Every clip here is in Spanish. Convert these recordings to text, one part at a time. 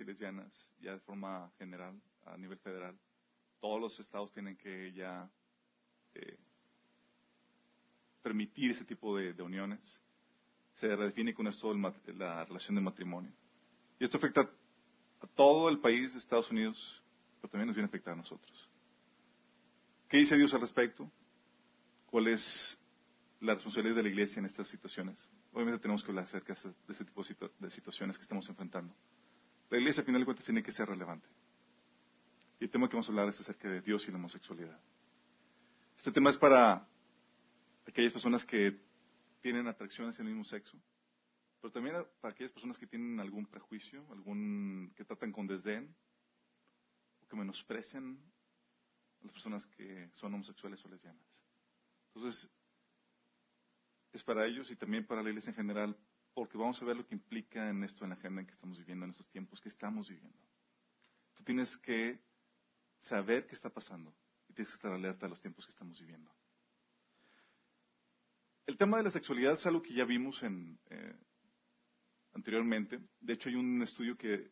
y lesbianas, ya de forma general, a nivel federal. Todos los estados tienen que ya eh, permitir ese tipo de, uniones. Se redefine con esto la relación de matrimonio. Y esto afecta a todo el país de Estados Unidos, pero también nos viene a afectar a nosotros. ¿Qué dice Dios al respecto? ¿Cuál es la responsabilidad de la iglesia en estas situaciones? Obviamente tenemos que hablar acerca de este tipo de situaciones que estamos enfrentando. La iglesia, al final de cuentas, tiene que ser relevante. Y el tema que vamos a hablar es acerca de Dios y la homosexualidad. Este tema es para aquellas personas que tienen atracción hacia el mismo sexo, pero también para aquellas personas que tienen algún prejuicio, algún que tratan con desdén o que menosprecian a las personas que son homosexuales o lesbianas. Entonces, es para ellos y también para la iglesia en general, porque vamos a ver lo que implica en esto, en la agenda en que estamos viviendo, en estos tiempos que estamos viviendo. Tú tienes que saber qué está pasando y tienes que estar alerta a los tiempos que estamos viviendo. El tema de la sexualidad es algo que ya vimos eh, anteriormente. De hecho, hay un estudio que,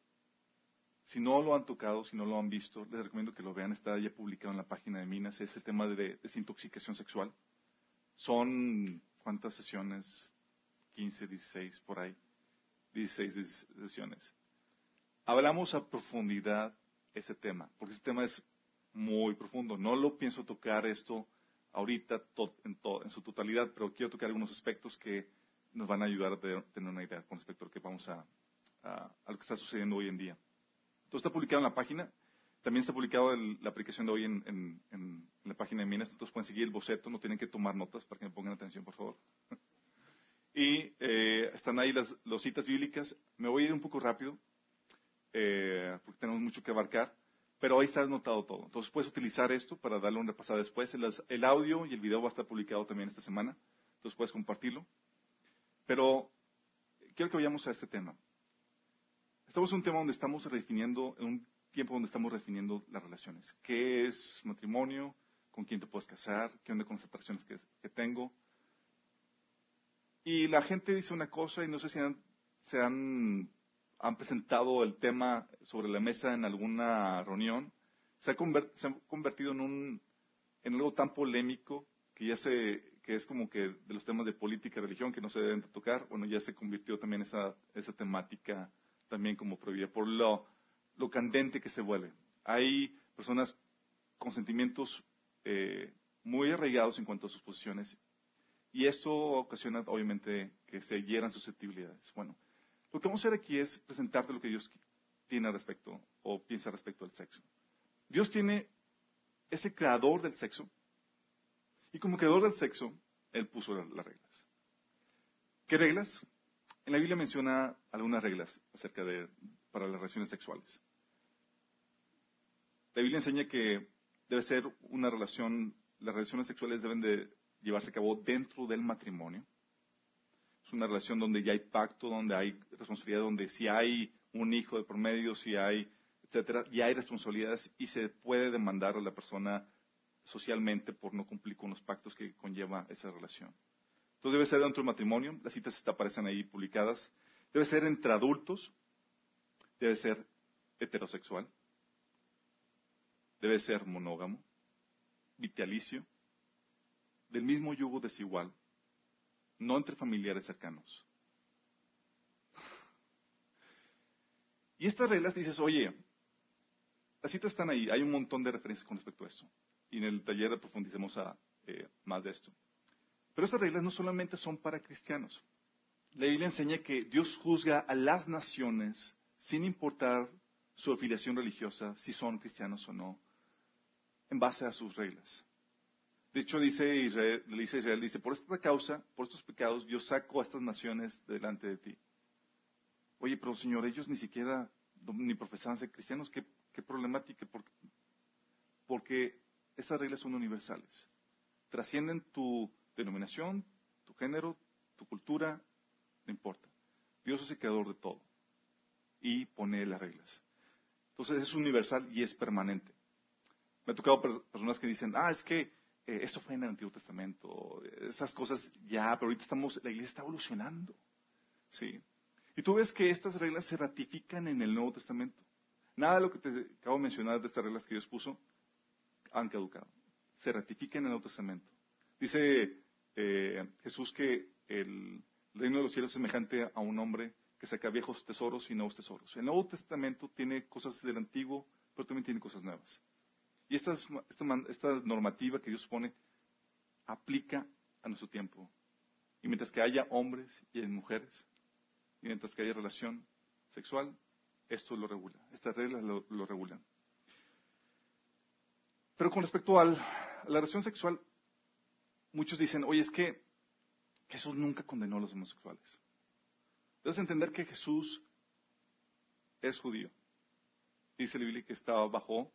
si no lo han tocado, si no lo han visto, les recomiendo que lo vean. Está ya publicado en la página de Minas. Es el tema de desintoxicación sexual. Son ¿Cuántas sesiones? 15, 16, por ahí. 16 sesiones. Hablamos a profundidad ese tema, porque ese tema es muy profundo. No lo pienso tocar esto ahorita en, su totalidad, pero quiero tocar algunos aspectos que nos van a ayudar a tener una idea con respecto a lo que vamos a, lo que está sucediendo hoy en día. Todo está publicado en la página. También está publicado la aplicación de hoy en, la página de Minas, entonces pueden seguir el boceto, no tienen que tomar notas para que me pongan atención, por favor. Y eh, están ahí las, citas bíblicas. Me voy a ir un poco rápido, eh, porque tenemos mucho que abarcar, pero ahí está anotado todo. Entonces puedes utilizar esto para darle un repasado después. El, audio y el video va a estar publicado también esta semana, entonces puedes compartirlo. Pero quiero que vayamos a este tema. Estamos en un tema donde estamos redefiniendo un tiempo donde estamos definiendo las relaciones. ¿Qué es matrimonio? ¿Con quién te puedes casar? ¿Qué onda con las atracciones que, tengo? Y la gente dice una cosa y no sé si se han, presentado el tema sobre la mesa en alguna reunión. Se ha, convertido en, un, en algo tan polémico que ya se, que es como que de los temas de política y religión que no se deben tocar, bueno, ya se convirtió también esa, esa temática también como prohibida. Por lo, lo candente que se vuelve. Hay personas con sentimientos eh, muy arraigados en cuanto a sus posiciones y esto ocasiona obviamente que se hieran susceptibilidades. Bueno, lo que vamos a hacer aquí es presentarte lo que Dios tiene respecto o piensa respecto al sexo. Dios tiene ese creador del sexo y como creador del sexo, Él puso las reglas. ¿Qué reglas? En la Biblia menciona algunas reglas acerca de para las relaciones sexuales. La Biblia enseña que debe ser una relación, las relaciones sexuales deben de llevarse a cabo dentro del matrimonio. Es una relación donde ya hay pacto, donde hay responsabilidad, donde si hay un hijo de por medio, si hay, etcétera, ya hay responsabilidades y se puede demandar a la persona socialmente por no cumplir con los pactos que conlleva esa relación. Entonces debe ser dentro del matrimonio, las citas aparecen ahí publicadas. Debe ser entre adultos, debe ser heterosexual, debe ser monógamo, vitalicio, del mismo yugo desigual, no entre familiares cercanos. Y estas reglas dices, oye, las citas están ahí, hay un montón de referencias con respecto a esto. Y en el taller profundicemos eh, más de esto. Pero estas reglas no solamente son para cristianos. La Biblia enseña que Dios juzga a las naciones sin importar su afiliación religiosa, si son cristianos o no, en base a sus reglas. De hecho, dice Israel, le dice Israel, dice, por esta causa, por estos pecados, yo saco a estas naciones delante de ti. Oye, pero Señor, ellos ni siquiera ni profesaban ser cristianos, qué, problemática, porque, porque esas reglas son universales. Trascienden tu denominación, tu género, tu cultura, no importa. Dios es el creador de todo y pone las reglas. Entonces es universal y es permanente. Me ha tocado personas que dicen, ah, es que eh, esto fue en el Antiguo Testamento, esas cosas ya, pero ahorita estamos, la iglesia está evolucionando. ¿sí? Y tú ves que estas reglas se ratifican en el Nuevo Testamento. Nada de lo que te acabo de mencionar de estas reglas que Dios puso han caducado. Se ratifican en el Nuevo Testamento. Dice eh, Jesús que el reino de los cielos es semejante a un hombre que saca viejos tesoros y nuevos tesoros. El Nuevo Testamento tiene cosas del Antiguo, pero también tiene cosas nuevas. Y esta, esta normativa que Dios pone aplica a nuestro tiempo. Y mientras que haya hombres y mujeres, y mientras que haya relación sexual, esto lo regula. Estas reglas lo, regulan. Pero con respecto a la relación sexual, muchos dicen, oye, es que Jesús nunca condenó a los homosexuales. Debes entender que Jesús es judío. Dice la Biblia que estaba bajo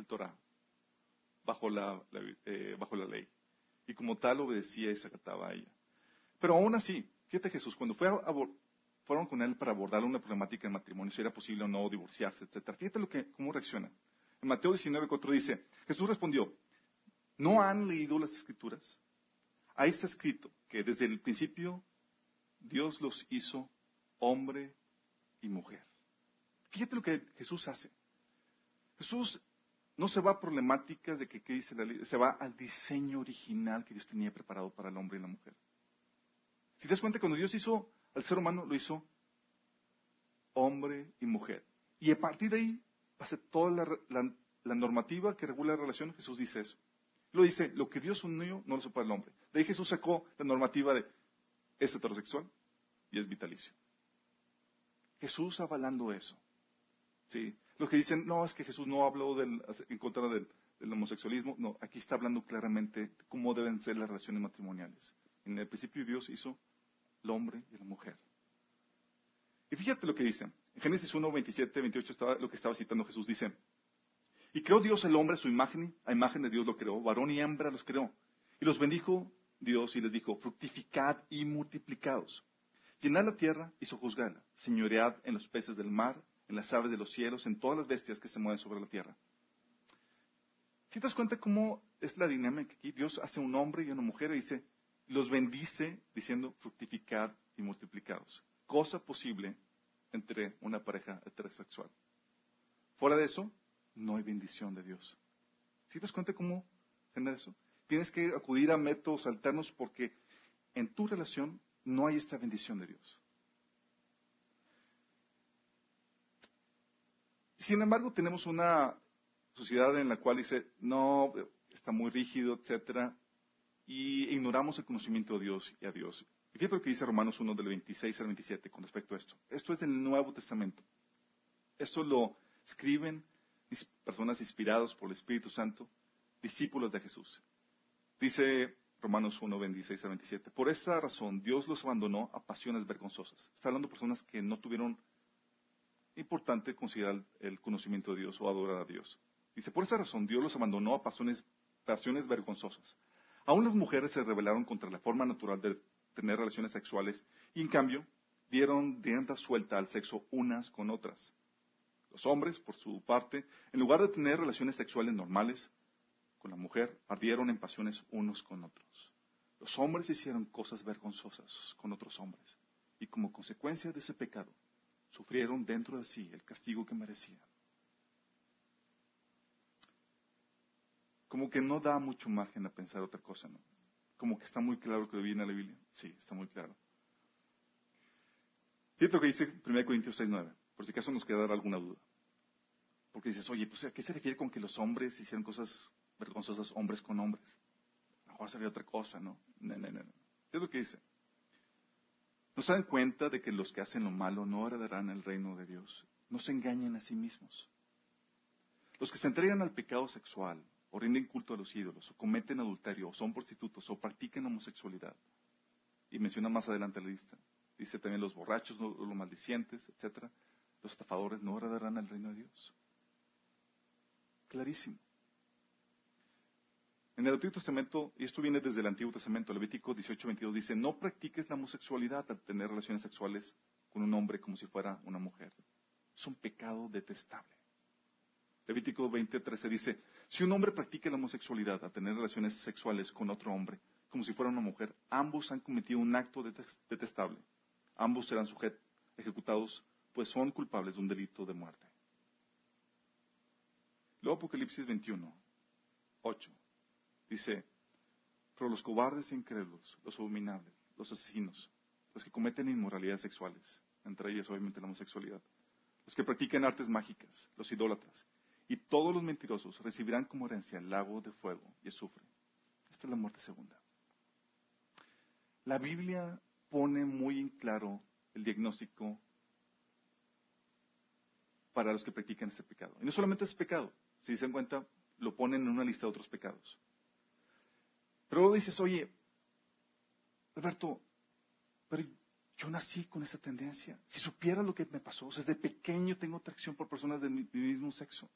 el Torah, bajo la, eh, bajo la ley. Y como tal obedecía y se acataba a ella. Pero aún así, fíjate Jesús, cuando fue fueron con él para abordar una problemática en matrimonio, si era posible o no divorciarse, etc. Fíjate lo que, cómo reacciona. En Mateo 19.4 dice, Jesús respondió, ¿no han leído las escrituras? Ahí está escrito que desde el principio Dios los hizo hombre y mujer. Fíjate lo que Jesús hace. Jesús no se va a problemáticas de que qué dice la ley, se va al diseño original que Dios tenía preparado para el hombre y la mujer. Si te das cuenta, cuando Dios hizo al ser humano, lo hizo hombre y mujer. Y a partir de ahí, pasa toda la, normativa que regula la relación, Jesús dice eso. Lo dice, lo que Dios unió no lo supo el hombre. De ahí Jesús sacó la normativa de es heterosexual y es vitalicio. Jesús avalando eso. ¿sí? Los que dicen, no, es que Jesús no habló en contra del, homosexualismo. No, aquí está hablando claramente cómo deben ser las relaciones matrimoniales. En el principio Dios hizo el hombre y la mujer. Y fíjate lo que dice. En Génesis 1, 27, 28 estaba, lo que estaba citando Jesús. Dice, y creó Dios el hombre a su imagen, a imagen de Dios lo creó, varón y hembra los creó. Y los bendijo Dios y les dijo, fructificad y multiplicados. Llenad la tierra y sojuzgadla, señoread en los peces del mar, en las aves de los cielos, en todas las bestias que se mueven sobre la tierra. Si te das cuenta cómo es la dinámica aquí, Dios hace un hombre y una mujer y dice, los bendice diciendo fructificad y multiplicados. Cosa posible entre una pareja heterosexual. Fuera de eso, no hay bendición de Dios. Si te das cuenta cómo genera eso? Tienes que acudir a métodos alternos porque en tu relación no hay esta bendición de Dios. Sin embargo, tenemos una sociedad en la cual dice, no, está muy rígido, etcétera, y ignoramos el conocimiento de Dios y a Dios. Y fíjate lo que dice Romanos 1 del 26 al 27 con respecto a esto. Esto es del Nuevo Testamento. Esto lo escriben personas inspiradas por el Espíritu Santo, discípulos de Jesús. Dice Romanos 1, 26 a 27. Por esta razón Dios los abandonó a pasiones vergonzosas. Está hablando de personas que no tuvieron importante considerar el conocimiento de Dios o adorar a Dios. Dice, por esa razón Dios los abandonó a pasiones, vergonzosas. Aún las mujeres se rebelaron contra la forma natural de tener relaciones sexuales y en cambio dieron rienda suelta al sexo unas con otras. Los hombres, por su parte, en lugar de tener relaciones sexuales normales con la mujer, ardieron en pasiones unos con otros. Los hombres hicieron cosas vergonzosas con otros hombres y como consecuencia de ese pecado, sufrieron dentro de sí el castigo que merecían. Como que no da mucho margen a pensar otra cosa, ¿no? Como que está muy claro que viene la Biblia. Sí, está muy claro. Fíjate lo que dice 1 Corintios 6.9 por si acaso nos queda alguna duda. Porque dices, oye, pues ¿a qué se refiere con que los hombres hicieron cosas vergonzosas hombres con hombres? A lo mejor sería otra cosa, ¿no? No, no, no. ¿Qué es lo que dice? ¿No se dan cuenta de que los que hacen lo malo no heredarán el reino de Dios? No se engañen a sí mismos. Los que se entregan al pecado sexual, o rinden culto a los ídolos, o cometen adulterio, o son prostitutos, o practican homosexualidad. Y menciona más adelante la lista. Dice también los borrachos, los maldicientes, etcétera los estafadores no heredarán el reino de Dios. Clarísimo. En el Antiguo Testamento, y esto viene desde el Antiguo Testamento, Levítico 18, 22 dice, no practiques la homosexualidad al tener relaciones sexuales con un hombre como si fuera una mujer. Es un pecado detestable. Levítico 20, 13 dice, si un hombre practica la homosexualidad al tener relaciones sexuales con otro hombre como si fuera una mujer, ambos han cometido un acto detestable. Ambos serán sujetos ejecutados, pues son culpables de un delito de muerte. Luego Apocalipsis 21, 8, dice, pero los cobardes e incrédulos, los abominables, los asesinos, los que cometen inmoralidades sexuales, entre ellas obviamente la homosexualidad, los que practican artes mágicas, los idólatras, y todos los mentirosos recibirán como herencia el lago de fuego y azufre. Esta es la muerte segunda. La Biblia pone muy en claro el diagnóstico para los que practican este pecado. Y no solamente es pecado, si se dan cuenta, lo ponen en una lista de otros pecados. Pero luego dices, oye, Alberto, pero yo nací con esa tendencia. Si supiera lo que me pasó, o sea, desde pequeño tengo atracción por personas de mi, mismo sexo.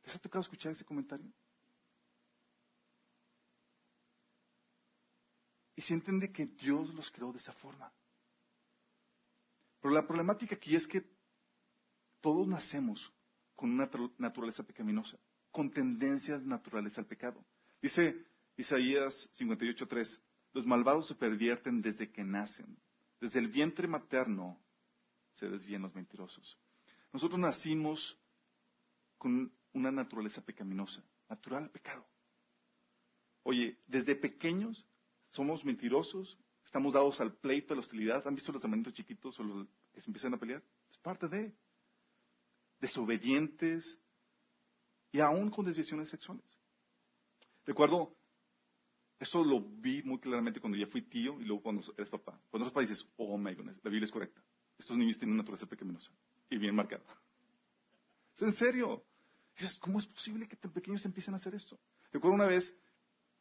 ¿Te ha tocado escuchar ese comentario? Y si entiende que Dios los creó de esa forma. Pero la problemática aquí es que todos nacemos con una naturaleza pecaminosa, con tendencias naturales al pecado. Dice Isaías 58.3, los malvados se pervierten desde que nacen. Desde el vientre materno se desvían los mentirosos. Nosotros nacimos con una naturaleza pecaminosa, natural al pecado. Oye, desde pequeños somos mentirosos, estamos dados al pleito, a la hostilidad. ¿Han visto los hermanitos chiquitos o los que se empiezan a pelear? Es parte de desobedientes y aún con desviaciones sexuales. Recuerdo esto lo vi muy claramente cuando ya fui tío y luego cuando eres papá. Cuando eres papá dices, oh my goodness, la Biblia es correcta. Estos niños tienen una naturaleza pecaminosa y bien marcada. Es en serio. Dices, ¿cómo es posible que tan pequeños empiecen a hacer esto? Recuerdo una vez,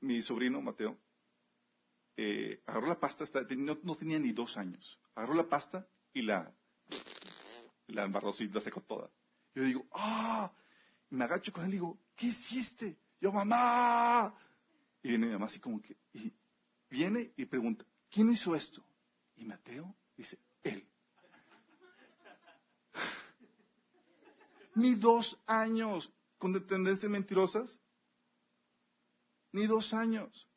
mi sobrino, Mateo, eh, agarró la pasta, no, tenía ni dos años. Agarró la pasta y la, la embarró la secó toda. Yo digo, ah, me agacho con él y digo, ¿qué hiciste? Yo, mamá, y viene mi mamá así como que, y viene y pregunta, ¿quién hizo esto? Y Mateo dice, él. Ni dos años con tendencias mentirosas. Ni dos años.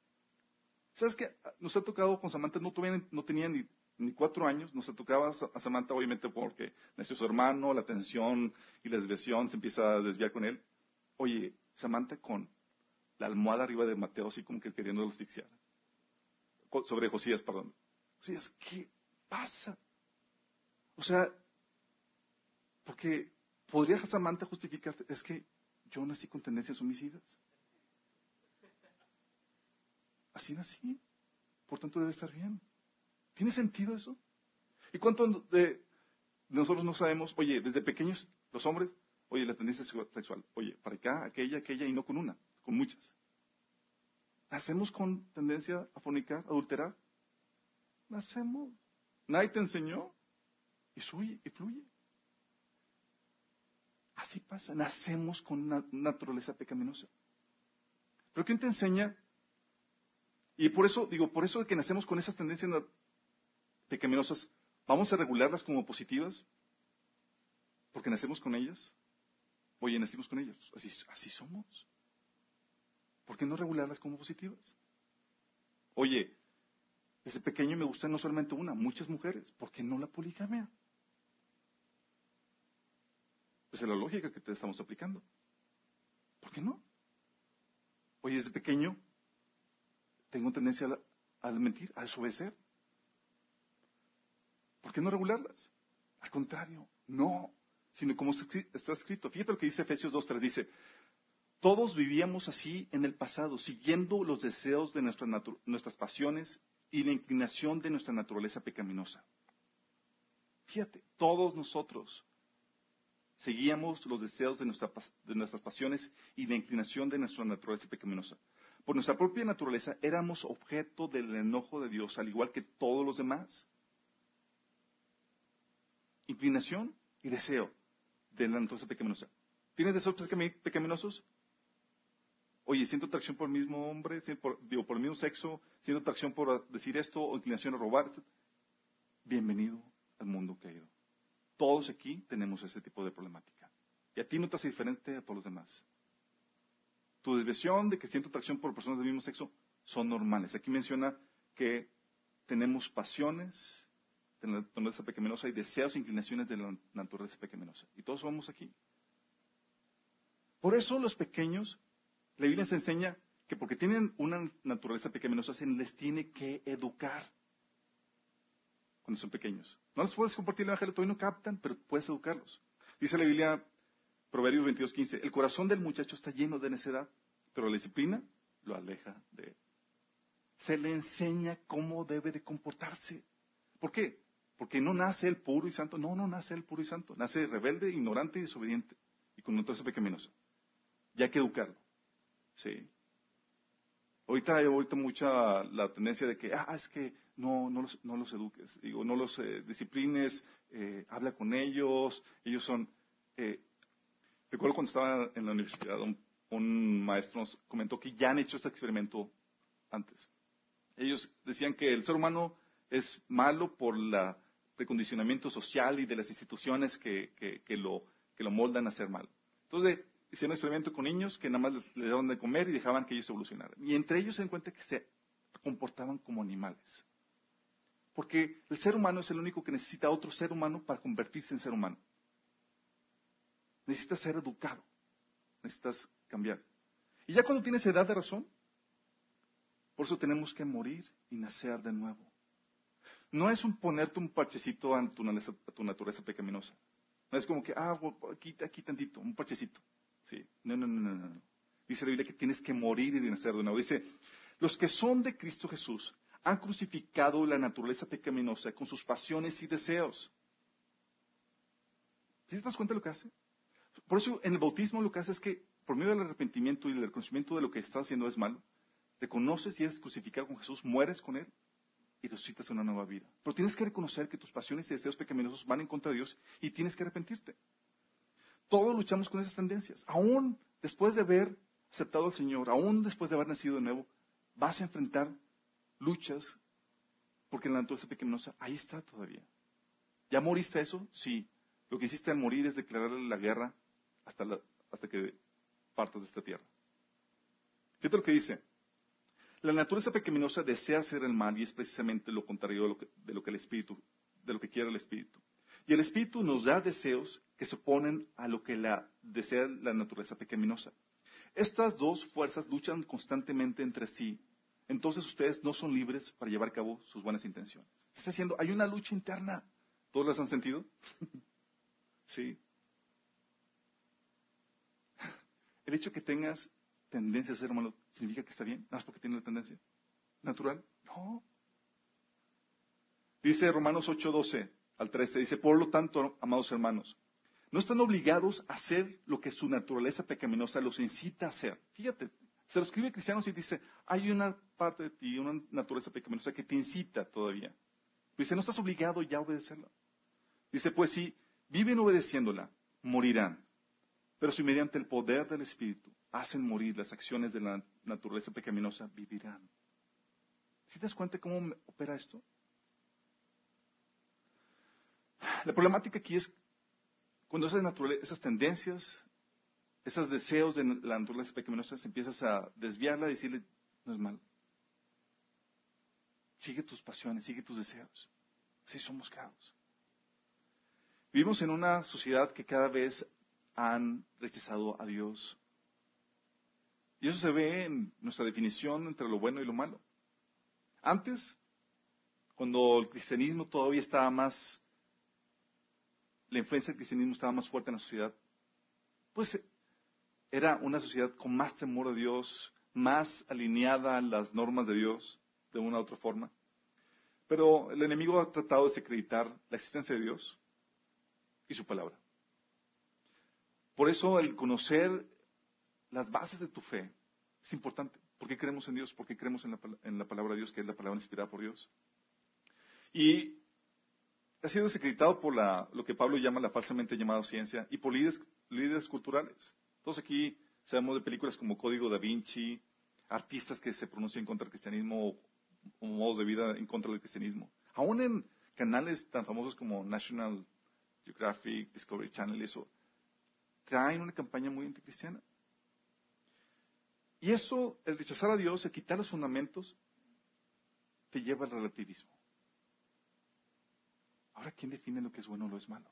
¿Sabes qué? Nos ha tocado con Samantha, no, no tenía ni, ni, cuatro años, nos ha tocado a Samantha obviamente porque nació su hermano, la tensión y la desviación se empieza a desviar con él. Oye, Samantha con la almohada arriba de Mateo, así como que queriendo asfixiar. Sobre Josías, perdón. Josías, ¿qué pasa? O sea, porque podría Samantha justificar, es que yo nací con tendencias homicidas. Así nací. Por tanto debe estar bien. ¿Tiene sentido eso? ¿Y cuántos de nosotros no sabemos, oye, desde pequeños, los hombres, oye, la tendencia sexual, oye, para acá, aquella, aquella y no con una? con muchas. ¿Nacemos con tendencia a fornicar, a adulterar? Nacemos. Nadie te enseñó. Y fluye, y fluye. Así pasa. Nacemos con naturaleza pecaminosa. Pero ¿quién te enseña? Y por eso, digo, por eso que nacemos con esas tendencias pecaminosas, ¿vamos a regularlas como positivas? Porque nacemos con ellas. Oye, nacimos con ellas. Así, así somos. ¿Por qué no regularlas como positivas? Oye, desde pequeño me gusta no solamente una, muchas mujeres. ¿Por qué no la poligamia? Esa es la lógica que te estamos aplicando. ¿Por qué no? Oye, desde pequeño tengo tendencia a, a mentir, a desobedecer. ¿Por qué no regularlas? Al contrario, no, sino como está escrito. Fíjate lo que dice Efesios 2.3, dice, todos vivíamos así en el pasado, siguiendo los deseos de nuestras pasiones y la inclinación de nuestra naturaleza pecaminosa. Fíjate, todos nosotros seguíamos los deseos de, de nuestras pasiones y la inclinación de nuestra naturaleza pecaminosa. Por nuestra propia naturaleza éramos objeto del enojo de Dios, al igual que todos los demás. Inclinación y deseo de la naturaleza pecaminosa. ¿Tienes deseos pecaminosos? Oye, siento atracción por el mismo hombre, por, digo, por el mismo sexo, siento atracción por decir esto o inclinación a robar. Bienvenido al mundo caído. Todos aquí tenemos ese tipo de problemática. Y a ti no te hace diferente a todos los demás. Tu desviación de que siento atracción por personas del mismo sexo son normales. Aquí menciona que tenemos pasiones, de la naturaleza pecaminosa y deseos e inclinaciones de la naturaleza pecaminosa. Y todos vamos aquí. Por eso los pequeños, la Biblia se enseña que porque tienen una naturaleza pecaminosa se les tiene que educar cuando son pequeños. No les puedes compartir el evangelio, todavía no captan, pero puedes educarlos. Dice la Biblia, Proverbios 22.15, el corazón del muchacho está lleno de necedad, pero la disciplina lo aleja de él. Se le enseña cómo debe de comportarse. ¿Por qué? Porque no nace el puro y santo. No, no nace el puro y santo. Nace rebelde, ignorante y desobediente. Y con naturaleza pecaminosa. Y hay que educarlo. Sí. Ahorita hay ahorita mucha la tendencia de que, ah, es que no, no, los, no los eduques, digo, no los eh, disciplines, eh, habla con ellos, ellos son... Eh, recuerdo cuando estaba en la universidad, un, un, maestro nos comentó que ya han hecho este experimento antes. Ellos decían que el ser humano es malo por el precondicionamiento social y de las instituciones que, que, lo, que lo moldan a ser malo. Entonces, hicieron un experimento con niños que nada más les, daban de comer y dejaban que ellos evolucionaran. Y entre ellos se encuentra que se comportaban como animales. Porque el ser humano es el único que necesita otro ser humano para convertirse en ser humano. Necesitas ser educado. Necesitas cambiar. Y ya cuando tienes edad de razón, por eso tenemos que morir y nacer de nuevo. No es un ponerte un parchecito a tu, naturaleza pecaminosa. No es como que, ah, aquí, aquí tantito, un parchecito. Sí. No, no, no, no, no. Dice la Biblia que tienes que morir y nacer de nuevo. Dice, los que son de Cristo Jesús han crucificado la naturaleza pecaminosa con sus pasiones y deseos. ¿Sí te das cuenta de lo que hace? Por eso en el bautismo lo que hace es que por medio del arrepentimiento y del reconocimiento de lo que estás haciendo es malo, reconoces y eres crucificado con Jesús, mueres con Él y resucitas una nueva vida. Pero tienes que reconocer que tus pasiones y deseos pecaminosos van en contra de Dios y tienes que arrepentirte. Todos luchamos con esas tendencias. Aún después de haber aceptado al Señor, aún después de haber nacido de nuevo, vas a enfrentar luchas porque la naturaleza pecaminosa ahí está todavía. ¿Ya moriste eso? Sí. Lo que hiciste al morir es declararle la guerra hasta, hasta que partas de esta tierra. Fíjate lo que dice. La naturaleza pecaminosa desea hacer el mal y es precisamente lo contrario de lo que, el espíritu, de lo que quiere el espíritu. Y el espíritu nos da deseos que se oponen a lo que la, desea la naturaleza pecaminosa. Estas dos fuerzas luchan constantemente entre sí. Entonces ustedes no son libres para llevar a cabo sus buenas intenciones. Está diciendo, hay una lucha interna. ¿Todos las han sentido? sí. El hecho que tengas tendencia a ser malo, ¿significa que está bien? ¿Nada más porque tiene la tendencia? ¿Natural? No. Dice Romanos 8:12 al 13, dice, por lo tanto, amados hermanos, no están obligados a hacer lo que su naturaleza pecaminosa los incita a hacer. Fíjate, se lo escribe a cristianos y dice, hay una parte de ti, una naturaleza pecaminosa que te incita todavía. Dice, no estás obligado ya a obedecerla. Dice, pues si viven obedeciéndola, morirán. Pero si mediante el poder del Espíritu hacen morir las acciones de la naturaleza pecaminosa, vivirán. ¿Sí te das cuenta cómo opera esto? La problemática aquí es cuando esas, esas tendencias, esos deseos de la naturaleza pecaminosa, empiezas a desviarla y decirle, no es malo. Sigue tus pasiones, sigue tus deseos. Así somos creados. Vivimos en una sociedad que cada vez han rechazado a Dios. Y eso se ve en nuestra definición entre lo bueno y lo malo. Antes, cuando el cristianismo todavía estaba más la influencia del cristianismo estaba más fuerte en la sociedad, pues era una sociedad con más temor a Dios, más alineada a las normas de Dios, de una u otra forma. Pero el enemigo ha tratado de desacreditar la existencia de Dios y su palabra. Por eso el conocer las bases de tu fe es importante. ¿Por qué creemos en Dios? ¿Por qué creemos en la, en la palabra de Dios, que es la palabra inspirada por Dios? Y ha sido desacreditado por lo que Pablo llama la falsamente llamada ciencia y por líderes, culturales. Todos aquí sabemos de películas como Código da Vinci, artistas que se pronuncian contra el cristianismo o, modos de vida en contra del cristianismo. Aún en canales tan famosos como National Geographic, Discovery Channel, eso, traen una campaña muy anticristiana. Y eso, el rechazar a Dios, el quitar los fundamentos, te lleva al relativismo. Ahora, ¿quién define lo que es bueno o lo es malo?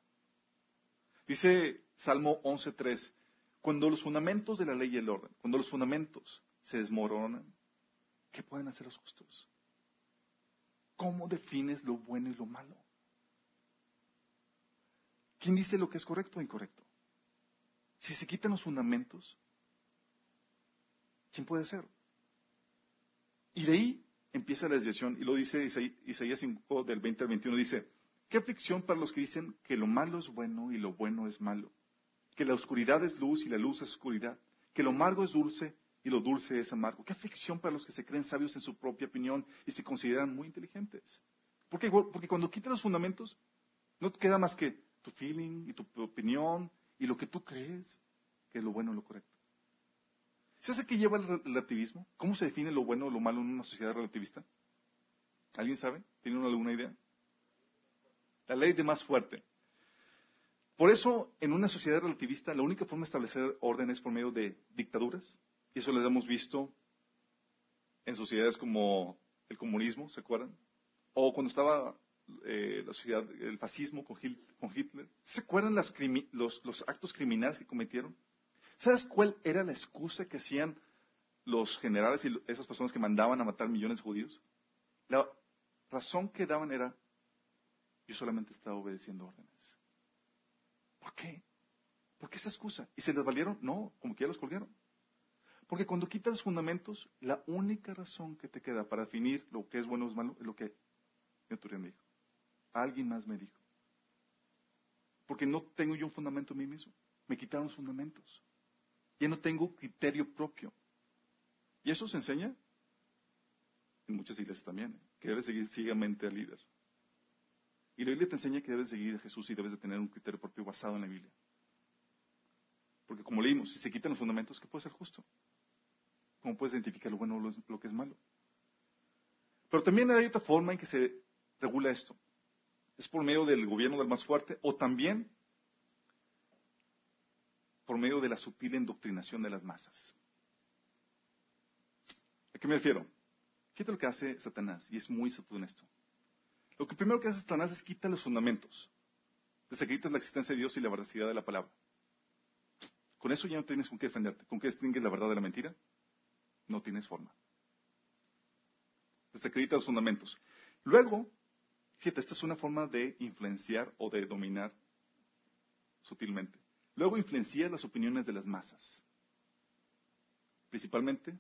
Dice Salmo 11.3, cuando los fundamentos de la ley y el orden, cuando los fundamentos se desmoronan, ¿qué pueden hacer los justos? ¿Cómo defines lo bueno y lo malo? ¿Quién dice lo que es correcto o incorrecto? Si se quitan los fundamentos, ¿quién puede ser? Y de ahí empieza la desviación, y lo dice Isaías 5 del 20 al 21, dice, qué aflicción para los que dicen que lo malo es bueno y lo bueno es malo, que la oscuridad es luz y la luz es oscuridad, que lo amargo es dulce y lo dulce es amargo. Qué aflicción para los que se creen sabios en su propia opinión y se consideran muy inteligentes. Porque, porque cuando quitan los fundamentos, no queda más que tu feeling y tu opinión y lo que tú crees que es lo bueno y lo correcto. ¿Sabes a qué lleva el relativismo? ¿Cómo se define lo bueno o lo malo en una sociedad relativista? ¿Alguien sabe? ¿Tiene alguna idea? La ley de más fuerte. Por eso, en una sociedad relativista, la única forma de establecer orden es por medio de dictaduras. Y eso lo hemos visto en sociedades como el comunismo, ¿se acuerdan? O cuando estaba eh, la sociedad, el fascismo con, Hitler. ¿Se acuerdan los, los actos criminales que cometieron? ¿Sabes cuál era la excusa que hacían los generales y esas personas que mandaban a matar millones de judíos? La razón que daban era, yo solamente estaba obedeciendo órdenes. ¿Por qué? ¿Por qué esa excusa? ¿Y se les valieron? No, como que ya los colgaron. Porque cuando quitas los fundamentos, la única razón que te queda para definir lo que es bueno o es malo es lo que Neturien dijo. Alguien más me dijo. Porque no tengo yo un fundamento en mí mismo. Me quitaron los fundamentos. Ya no tengo criterio propio. Y eso se enseña en muchas iglesias también, que debes seguir ciegamente al líder. Y la Biblia te enseña que debes seguir a Jesús y debes de tener un criterio propio basado en la Biblia. Porque como leímos, si se quitan los fundamentos, ¿qué puede ser justo? ¿Cómo puedes identificar lo bueno o lo que es malo? Pero también hay otra forma en que se regula esto es por medio del gobierno del más fuerte o también por medio de la sutil endoctrinación de las masas. ¿A qué me refiero? ¿Qué lo que hace Satanás? Y es muy esto. Lo que primero que hace Satanás es quitar los fundamentos. Desacreditas la existencia de Dios y la veracidad de la palabra. Con eso ya no tienes con qué defenderte. ¿Con qué distingues la verdad de la mentira? No tienes forma. Desacredita los fundamentos. Luego, Fíjate, esta es una forma de influenciar o de dominar sutilmente. Luego influencia las opiniones de las masas, principalmente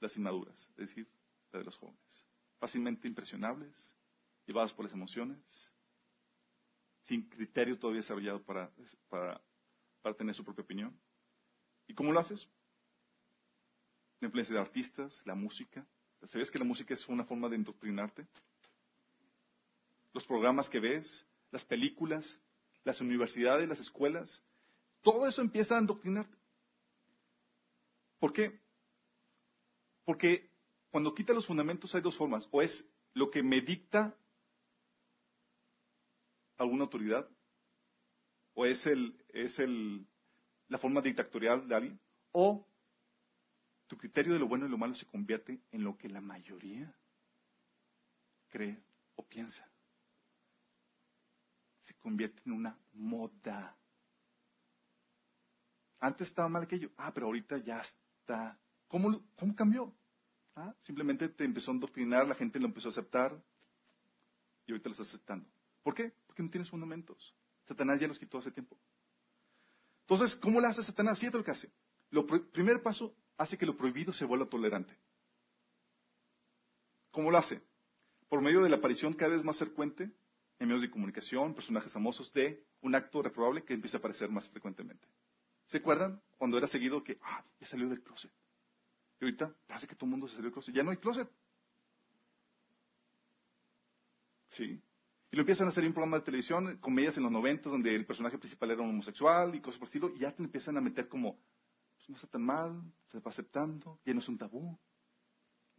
las inmaduras, es decir, la de los jóvenes, fácilmente impresionables, llevadas por las emociones, sin criterio todavía desarrollado para, para, para tener su propia opinión. ¿Y cómo lo haces? La influencia de artistas, la música. ¿Sabías que la música es una forma de indoctrinarte? los programas que ves, las películas, las universidades, las escuelas, todo eso empieza a endoctrinarte. ¿Por qué? Porque cuando quita los fundamentos hay dos formas. O es lo que me dicta alguna autoridad, o es, el, es el, la forma dictatorial de alguien, o tu criterio de lo bueno y lo malo se convierte en lo que la mayoría cree o piensa se convierte en una moda. Antes estaba mal aquello. Ah, pero ahorita ya está. ¿Cómo, cómo cambió? Ah, simplemente te empezó a doctrinar, la gente lo empezó a aceptar y ahorita lo está aceptando. ¿Por qué? Porque no tienes fundamentos. Satanás ya los quitó hace tiempo. Entonces, ¿cómo le hace Satanás? Fíjate lo que hace. Lo primer paso hace que lo prohibido se vuelva tolerante. ¿Cómo lo hace? Por medio de la aparición cada vez más frecuente en medios de comunicación, personajes famosos, de un acto reprobable que empieza a aparecer más frecuentemente. ¿Se acuerdan cuando era seguido que, ah, ya salió del closet? Y ahorita parece que todo el mundo se salió del closet. Ya no hay closet. Sí. Y lo empiezan a hacer en un programa de televisión, comedias en los 90 donde el personaje principal era un homosexual y cosas por el estilo, y ya te empiezan a meter como, pues no está tan mal, se va aceptando, ya no es un tabú.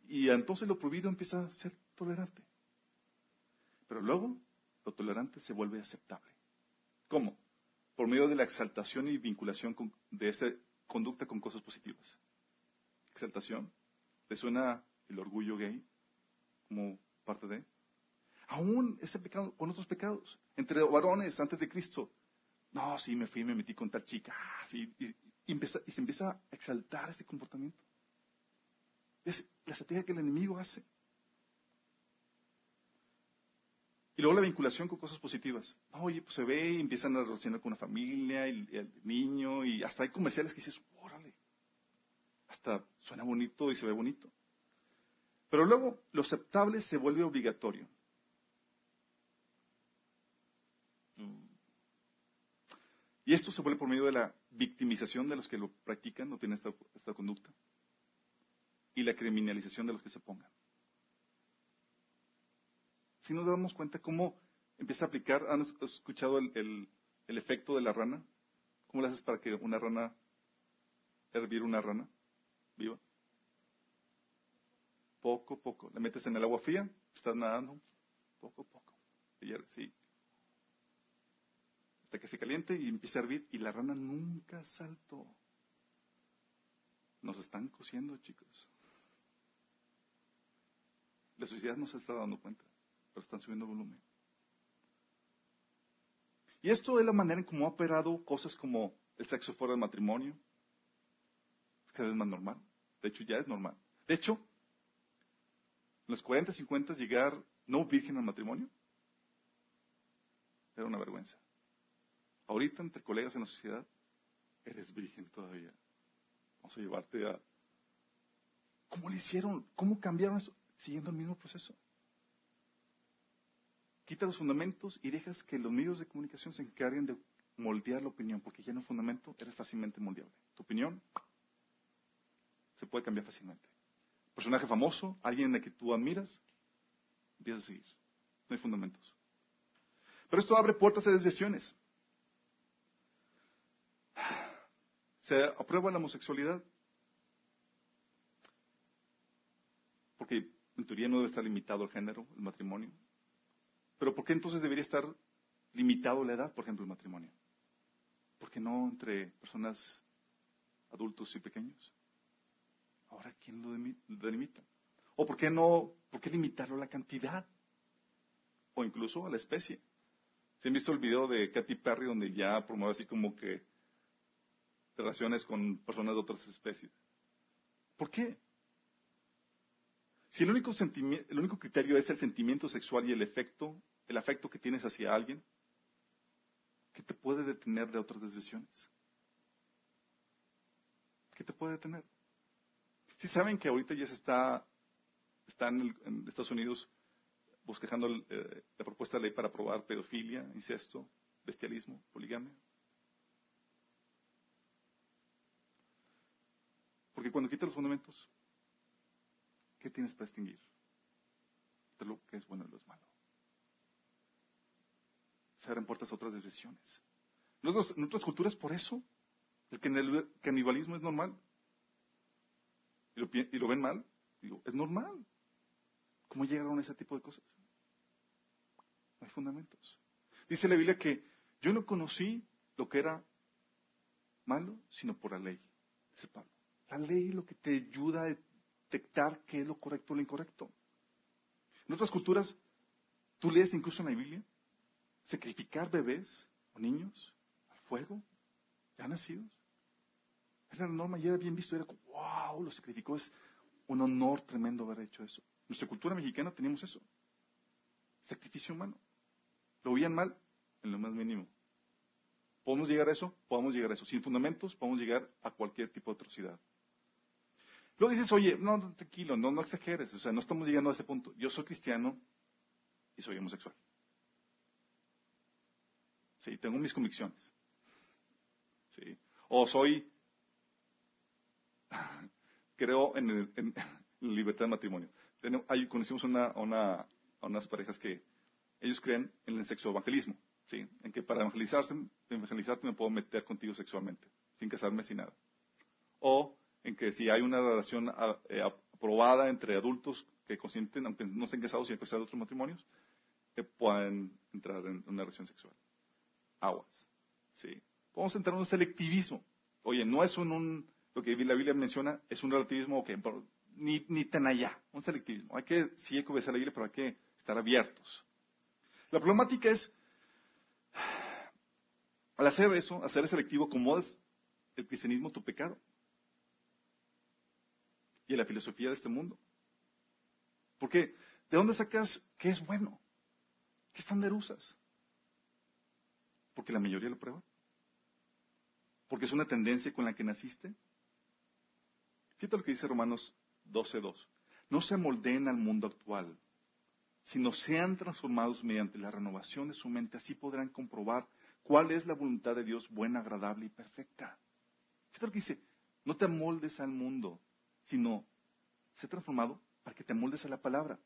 Y entonces lo prohibido empieza a ser tolerante. Pero luego lo tolerante se vuelve aceptable. ¿Cómo? Por medio de la exaltación y vinculación de esa conducta con cosas positivas. Exaltación. ¿Le suena el orgullo gay como parte de? Aún ese pecado con otros pecados. Entre varones antes de Cristo. No, sí, me fui y me metí con tal chica. Ah, sí, y, y se empieza a exaltar ese comportamiento. Es la estrategia que el enemigo hace. Y luego la vinculación con cosas positivas. Oye, pues se ve y empiezan a relacionar con una familia, y, el niño, y hasta hay comerciales que dices, órale, hasta suena bonito y se ve bonito. Pero luego lo aceptable se vuelve obligatorio. Y esto se vuelve por medio de la victimización de los que lo practican, no tienen esta conducta, y la criminalización de los que se pongan. Si nos damos cuenta cómo empieza a aplicar, ¿han escuchado el, efecto de la rana? ¿Cómo le haces para que una rana, hervir una rana viva? Poco a poco. Le metes en el agua fría, estás nadando, poco a poco. sí. Hasta que se caliente y empieza a hervir y la rana nunca saltó. Nos están cociendo, chicos. La sociedad no se está dando cuenta pero están subiendo volumen. Y esto es la manera en cómo ha operado cosas como el sexo fuera del matrimonio. Es cada vez más normal. De hecho, ya es normal. De hecho, en los 40, 50 llegar no virgen al matrimonio era una vergüenza. Ahorita, entre colegas en la sociedad, eres virgen todavía. Vamos a llevarte a... ¿Cómo le hicieron? ¿Cómo cambiaron eso? Siguiendo el mismo proceso. Quita los fundamentos y dejas que los medios de comunicación se encarguen de moldear la opinión, porque ya en un fundamento eres fácilmente moldeable. Tu opinión se puede cambiar fácilmente. Personaje famoso, alguien de que tú admiras, empieza a seguir. No hay fundamentos. Pero esto abre puertas a desviaciones. Se aprueba la homosexualidad porque en teoría no debe estar limitado el género, el matrimonio. Pero ¿por qué entonces debería estar limitado la edad, por ejemplo, el matrimonio? ¿Por qué no entre personas adultos y pequeños? Ahora, ¿quién lo delimita? ¿O por qué no, por qué limitarlo a la cantidad? O incluso a la especie. ¿Se han visto el video de Katy Perry donde ya promueve así como que relaciones con personas de otras especies? ¿Por qué? Si el único, el único criterio es el sentimiento sexual y el efecto, el afecto que tienes hacia alguien, ¿qué te puede detener de otras desviaciones? ¿Qué te puede detener? Si saben que ahorita ya se está, en, Estados Unidos buscando eh, la propuesta de ley para aprobar pedofilia, incesto, bestialismo, poligamia. Porque cuando quitas los fundamentos, ¿Qué tienes para extinguir? De lo que es bueno y lo es malo. Se abren puertas a otras decisiones. En, otras culturas, por eso, el canibalismo es normal. Y lo, y lo ven mal. Digo, es normal. ¿Cómo llegaron a ese tipo de cosas? No hay fundamentos. Dice la Biblia que yo no conocí lo que era malo, sino por la ley. Dice Pablo. La ley lo que te ayuda detectar qué es lo correcto o lo incorrecto. En otras culturas, tú lees incluso en la Biblia, sacrificar bebés o niños al fuego, ya nacidos. Era la norma y era bien visto, era como, wow, lo sacrificó, es un honor tremendo haber hecho eso. En nuestra cultura mexicana teníamos eso. Sacrificio humano. Lo veían mal en lo más mínimo. ¿Podemos llegar a eso? Podemos llegar a eso. Sin fundamentos, podemos llegar a cualquier tipo de atrocidad. Luego dices, oye, no, tranquilo, no, no exageres, o sea, no estamos llegando a ese punto. Yo soy cristiano y soy homosexual. Sí, tengo mis convicciones. Sí. O soy, creo en, la libertad de matrimonio. conocimos una, una, a unas parejas que ellos creen en el sexo evangelismo, ¿sí? En que para evangelizarse, evangelizarte me puedo meter contigo sexualmente, sin casarme, sin nada. O en que si hay una relación ah, eh, aprobada entre adultos que consienten, aunque no estén casados y a pesar de otros matrimonios, que puedan entrar en una relación sexual. Aguas. Sí. Podemos entrar en un selectivismo. Oye, no es un, lo que la Biblia menciona, es un relativismo que ni, ni tan allá, un selectivismo. Hay que, sí hay que obedecer a la Biblia, pero hay que estar abiertos La problemática es, al hacer eso, hacer selectivo, acomodas el cristianismo tu pecado y a la filosofía de este mundo. Porque, ¿de dónde sacas qué es bueno? ¿Qué usas? Porque la mayoría lo prueba. Porque es una tendencia con la que naciste. Fíjate lo que dice Romanos 12.2. No se moldeen al mundo actual, sino sean transformados mediante la renovación de su mente. Así podrán comprobar cuál es la voluntad de Dios buena, agradable y perfecta. Fíjate lo que dice. No te moldes al mundo, sino sé transformado para que te moldes a la palabra.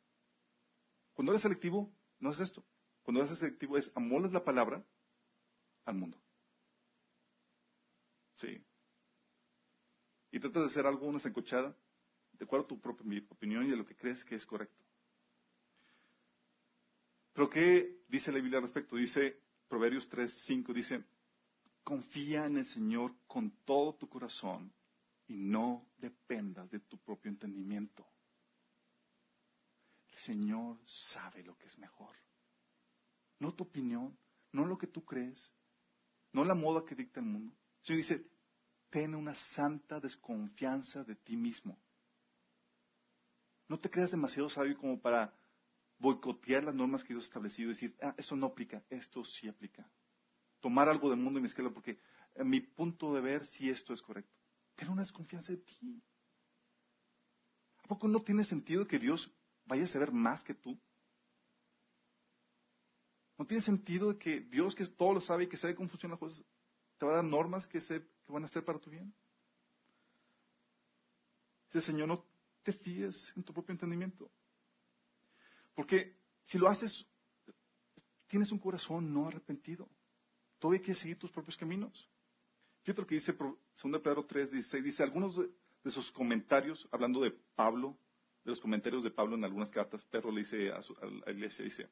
Cuando eres selectivo, no es esto. Cuando eres selectivo es amoldas la palabra al mundo. Sí. Y tratas de hacer algo, una encochada, de acuerdo a tu propia opinión y de lo que crees que es correcto. Pero ¿qué dice la Biblia al respecto? Dice Proverbios 3, 5, dice, confía en el Señor con todo tu corazón y no dependas de tu propio entendimiento. El Señor sabe lo que es mejor. No tu opinión, no lo que tú crees, no la moda que dicta el mundo. El Señor dice, ten una santa desconfianza de ti mismo. No te creas demasiado sabio como para boicotear las normas que Dios ha establecido y decir, ah, eso no aplica, esto sí aplica. Tomar algo del mundo y mezclarlo porque en mi punto de ver sí esto es correcto. Ten una desconfianza de ti. ¿A poco no tiene sentido que Dios vaya a saber más que tú? ¿No tiene sentido que Dios, que todo lo sabe y que sabe cómo funcionan las cosas, te va a dar normas que, que van a ser para tu bien? Dice, Señor, no te fíes en tu propio entendimiento. Porque si lo haces, tienes un corazón no arrepentido. Todavía quieres seguir tus propios caminos. Fíjate lo que dice 2 Pedro 3, 16. Dice, algunos de, sus comentarios, hablando de Pablo, de los comentarios de Pablo en algunas cartas, Pedro le dice a, la iglesia, dice,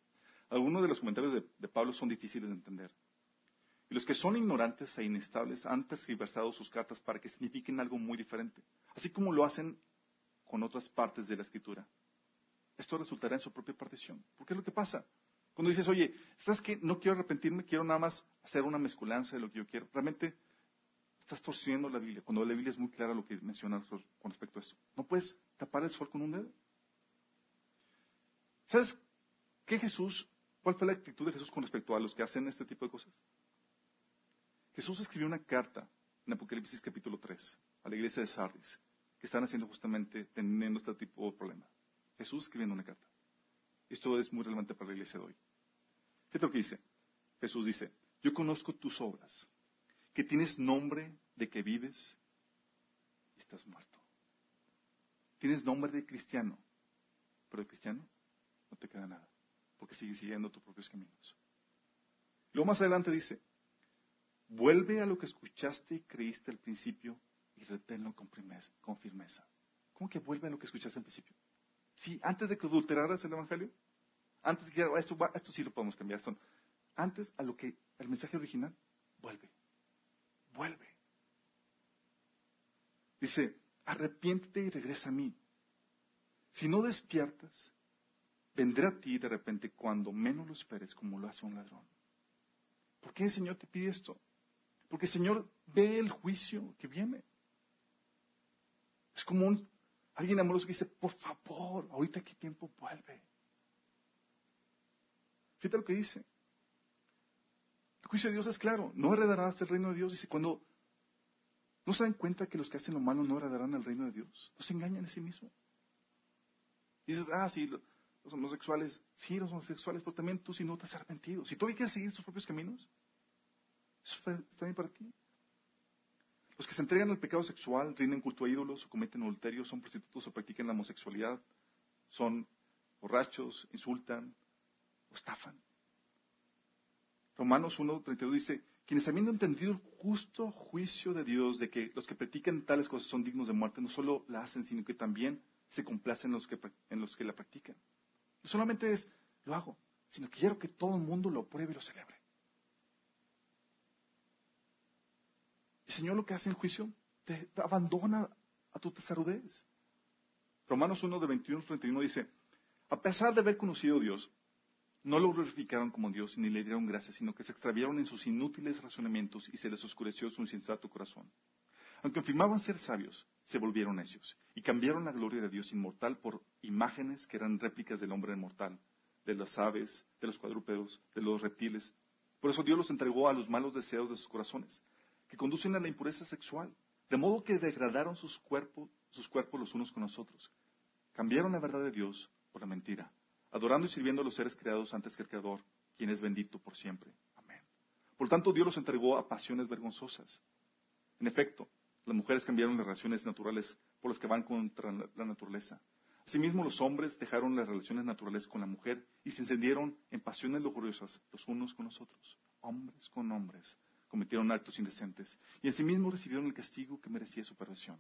algunos de los comentarios de, de, Pablo son difíciles de entender. Y los que son ignorantes e inestables han tergiversado sus cartas para que signifiquen algo muy diferente, así como lo hacen con otras partes de la escritura esto resultará en su propia partición. Porque es lo que pasa. Cuando dices, oye, ¿sabes qué? No quiero arrepentirme, quiero nada más hacer una mezcolanza de lo que yo quiero. Realmente estás torciendo la Biblia, cuando la Biblia es muy clara lo que menciona con respecto a esto. No puedes tapar el sol con un dedo. ¿Sabes qué Jesús, cuál fue la actitud de Jesús con respecto a los que hacen este tipo de cosas? Jesús escribió una carta en Apocalipsis capítulo 3 a la iglesia de Sardis, que están haciendo justamente, teniendo este tipo de problema. Jesús escribiendo una carta. Esto es muy relevante para la iglesia de hoy. ¿Qué es lo que dice? Jesús dice, yo conozco tus obras, que tienes nombre de que vives y estás muerto. Tienes nombre de cristiano, pero de cristiano no te queda nada, porque sigues siguiendo tus propios caminos. Luego más adelante dice, vuelve a lo que escuchaste y creíste al principio y reténlo con, firmeza. ¿Cómo que vuelve a lo que escuchaste al principio? Sí, antes de que adulteraras el Evangelio, antes de que esto, esto sí lo podemos cambiar, son antes a lo que el mensaje original, vuelve, vuelve. Dice, arrepiéntete y regresa a mí. Si no despiertas, vendré a ti de repente cuando menos lo esperes, como lo hace un ladrón. ¿Por qué el Señor te pide esto? Porque el Señor ve el juicio que viene. Es como un Alguien amoroso que dice, por favor, ahorita qué tiempo vuelve. Fíjate lo que dice. Juicio de Dios es claro, no heredarás el reino de Dios. Dice, cuando no se dan cuenta que los que hacen lo malo no heredarán el reino de Dios, los engañan a sí mismos. dices, ah, sí, los homosexuales, sí, los homosexuales, pero también tú si no te has arrepentido. Si todavía quieres seguir tus propios caminos, eso está bien para ti. Los que se entregan al pecado sexual, rinden culto a ídolos o cometen adulterio, son prostitutos o practican la homosexualidad, son borrachos, insultan o estafan. Romanos 1.32 dice, quienes habiendo entendido el justo juicio de Dios de que los que practican tales cosas son dignos de muerte, no solo la hacen, sino que también se complacen en los que, en los que la practican. No solamente es, lo hago, sino que quiero que todo el mundo lo pruebe y lo celebre. El Señor lo que hace en juicio, te, abandona a tu tesarudez. Romanos 1 de 21 al 31 dice, a pesar de haber conocido a Dios, No lo glorificaron como Dios ni le dieron gracias, sino que se extraviaron en sus inútiles razonamientos y se les oscureció su insensato corazón. Aunque afirmaban ser sabios, se volvieron necios y cambiaron la gloria de Dios inmortal por imágenes que eran réplicas del hombre inmortal, de las aves, de los cuadrúpedos, de los reptiles. Por eso Dios los entregó a los malos deseos de sus corazones, que conducen a la impureza sexual, de modo que degradaron sus cuerpos, sus cuerpos los unos con los otros. Cambiaron la verdad de Dios por la mentira adorando y sirviendo a los seres creados antes que el Creador, quien es bendito por siempre. Amén. Por tanto, Dios los entregó a pasiones vergonzosas. En efecto, las mujeres cambiaron las relaciones naturales por las que van contra la naturaleza. Asimismo, los hombres dejaron las relaciones naturales con la mujer y se encendieron en pasiones lujuriosas los unos con los otros. Hombres con hombres cometieron actos indecentes y mismos recibieron el castigo que merecía su perversión.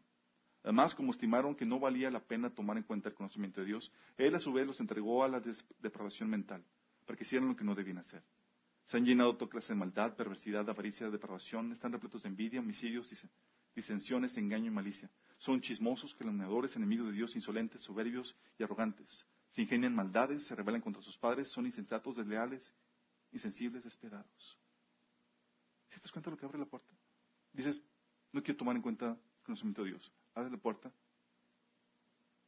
Además, como estimaron que no valía la pena tomar en cuenta el conocimiento de Dios, Él a su vez los entregó a la depravación mental, para que hicieran lo que no debían hacer. Se han llenado toda clase de maldad, perversidad, avaricia, depravación, están repletos de envidia, homicidios, disensiones, engaño y malicia. Son chismosos, calumniadores, enemigos de Dios, insolentes, soberbios y arrogantes. Se ingenian maldades, se rebelan contra sus padres, son insensatos, desleales, insensibles, despiadados. ¿Si te das cuenta de lo que abre la puerta? Dices, no quiero tomar en cuenta conocimiento de Dios abre la puerta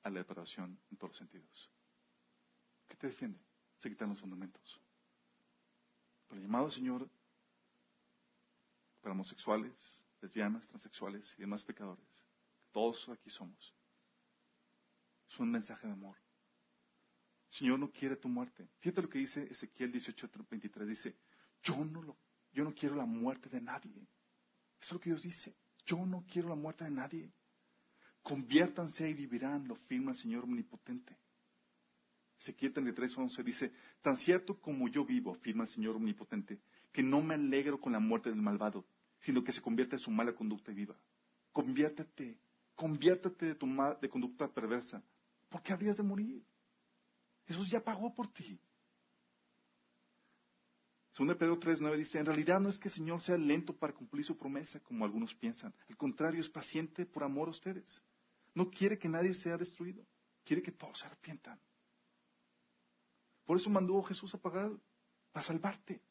a la depravación en todos los sentidos. ¿Qué te defiende? Se quitan los fundamentos. Pero el llamado Señor para homosexuales, lesbianas, transexuales y demás pecadores, todos aquí somos, es un mensaje de amor. Señor no quiere tu muerte. Fíjate lo que dice Ezequiel 18:23. Dice, yo no, lo, yo no quiero la muerte de nadie. Eso es lo que Dios dice. Yo no quiero la muerte de nadie. Conviértanse y vivirán, lo firma el Señor omnipotente. Ezequiel 33, 11 dice, tan cierto como yo vivo, afirma el Señor omnipotente, que no me alegro con la muerte del malvado, sino que se convierte en su mala conducta y viva. Conviértete, conviértete de tu de conducta perversa, porque habrías de morir. Jesús ya pagó por ti. Segunda Pedro 3.9 dice, en realidad no es que el Señor sea lento para cumplir su promesa, como algunos piensan. Al contrario, es paciente por amor a ustedes no quiere que nadie sea destruido. Quiere que todos se arrepientan. Por eso mandó Jesús a pagar para salvarte.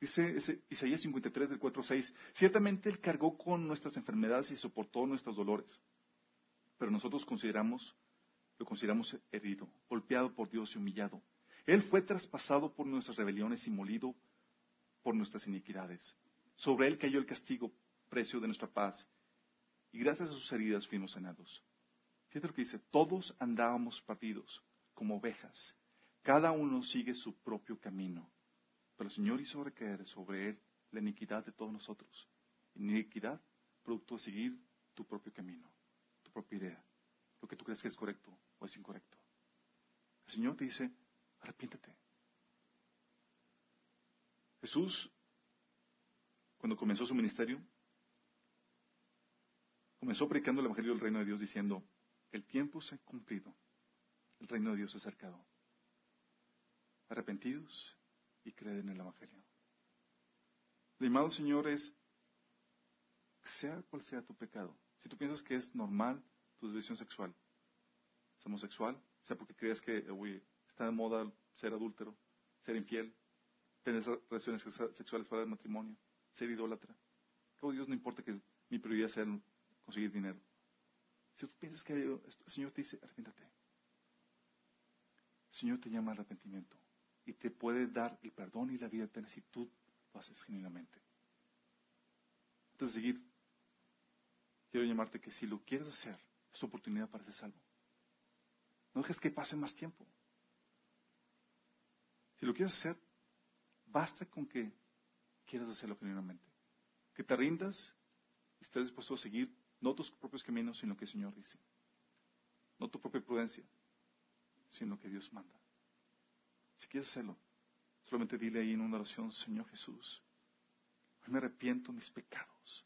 Dice Isaías 53 del 4 6, ciertamente Él cargó con nuestras enfermedades y soportó nuestros dolores, pero nosotros consideramos, lo consideramos herido, golpeado por Dios y humillado. Él fue traspasado por nuestras rebeliones y molido por nuestras iniquidades. Sobre Él cayó el castigo, precio de nuestra paz, y gracias a sus heridas fuimos sanados. Fíjate lo que dice, todos andábamos partidos como ovejas, cada uno sigue su propio camino, pero el Señor hizo recaer sobre él la iniquidad de todos nosotros. Iniquidad, producto de seguir tu propio camino, tu propia idea, lo que tú crees que es correcto o es incorrecto. El Señor te dice, arrepiéntete. Jesús, cuando comenzó su ministerio, Comenzó predicando el Evangelio del Reino de Dios diciendo, el tiempo se ha cumplido, el reino de Dios se ha acercado. Arrepentidos y creen en el Evangelio. El llamado Señor es, sea cual sea tu pecado, si tú piensas que es normal tu desviación sexual, ser homosexual, sea porque creas que está de moda ser adúltero, ser infiel, tener relaciones sexuales fuera del matrimonio, ser idólatra. Como Dios no importa que mi prioridad sea conseguir dinero. Si tú piensas que el Señor te dice, arrepiéntate. El Señor te llama al arrepentimiento y te puede dar el perdón y la vida eterna si tú lo haces genuinamente. Antes de seguir, quiero llamarte que si lo quieres hacer, es tu oportunidad para ser salvo. No dejes que pase más tiempo. Si lo quieres hacer, basta con que quieras hacerlo genuinamente. Que te rindas y estés dispuesto a seguir no tus propios caminos, sino lo que el Señor dice. No tu propia prudencia, sino lo que Dios manda. Si quieres hacerlo, solamente dile ahí en una oración, Señor Jesús, hoy me arrepiento mis pecados.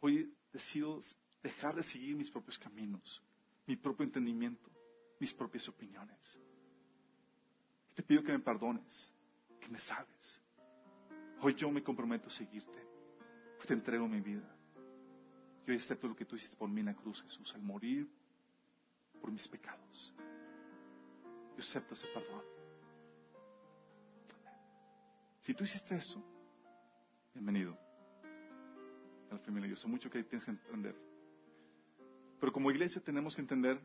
Hoy decido dejar de seguir mis propios caminos, mi propio entendimiento, mis propias opiniones. Te pido que me perdones, que me sabes. Hoy yo me comprometo a seguirte. Te entrego mi vida. Yo acepto lo que tú hiciste por mí en la cruz, Jesús, al morir por mis pecados. Yo acepto ese perdón. Si tú hiciste eso, bienvenido a la familia. Yo sé mucho que tienes que aprender. Pero como iglesia tenemos que entender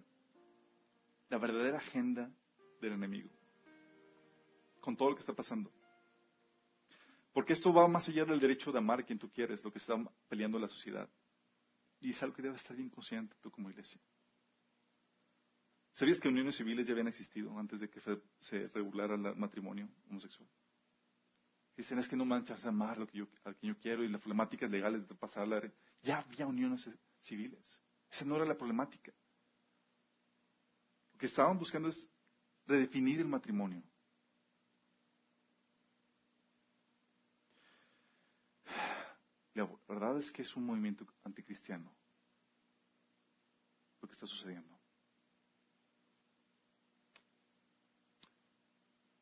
la verdadera agenda del enemigo, con todo lo que está pasando. Porque esto va más allá del derecho de amar a quien tú quieres, lo que está peleando la sociedad. Y es algo que debe estar bien consciente tú como iglesia. ¿Sabías que uniones civiles ya habían existido antes de que se regulara el matrimonio homosexual? Dicen, es que no manchas a amar lo que yo, a quien yo quiero y las problemáticas legales de pasar la... Ya había uniones civiles. Esa no era la problemática. Lo que estaban buscando es redefinir el matrimonio. La verdad es que es un movimiento anticristiano lo que está sucediendo.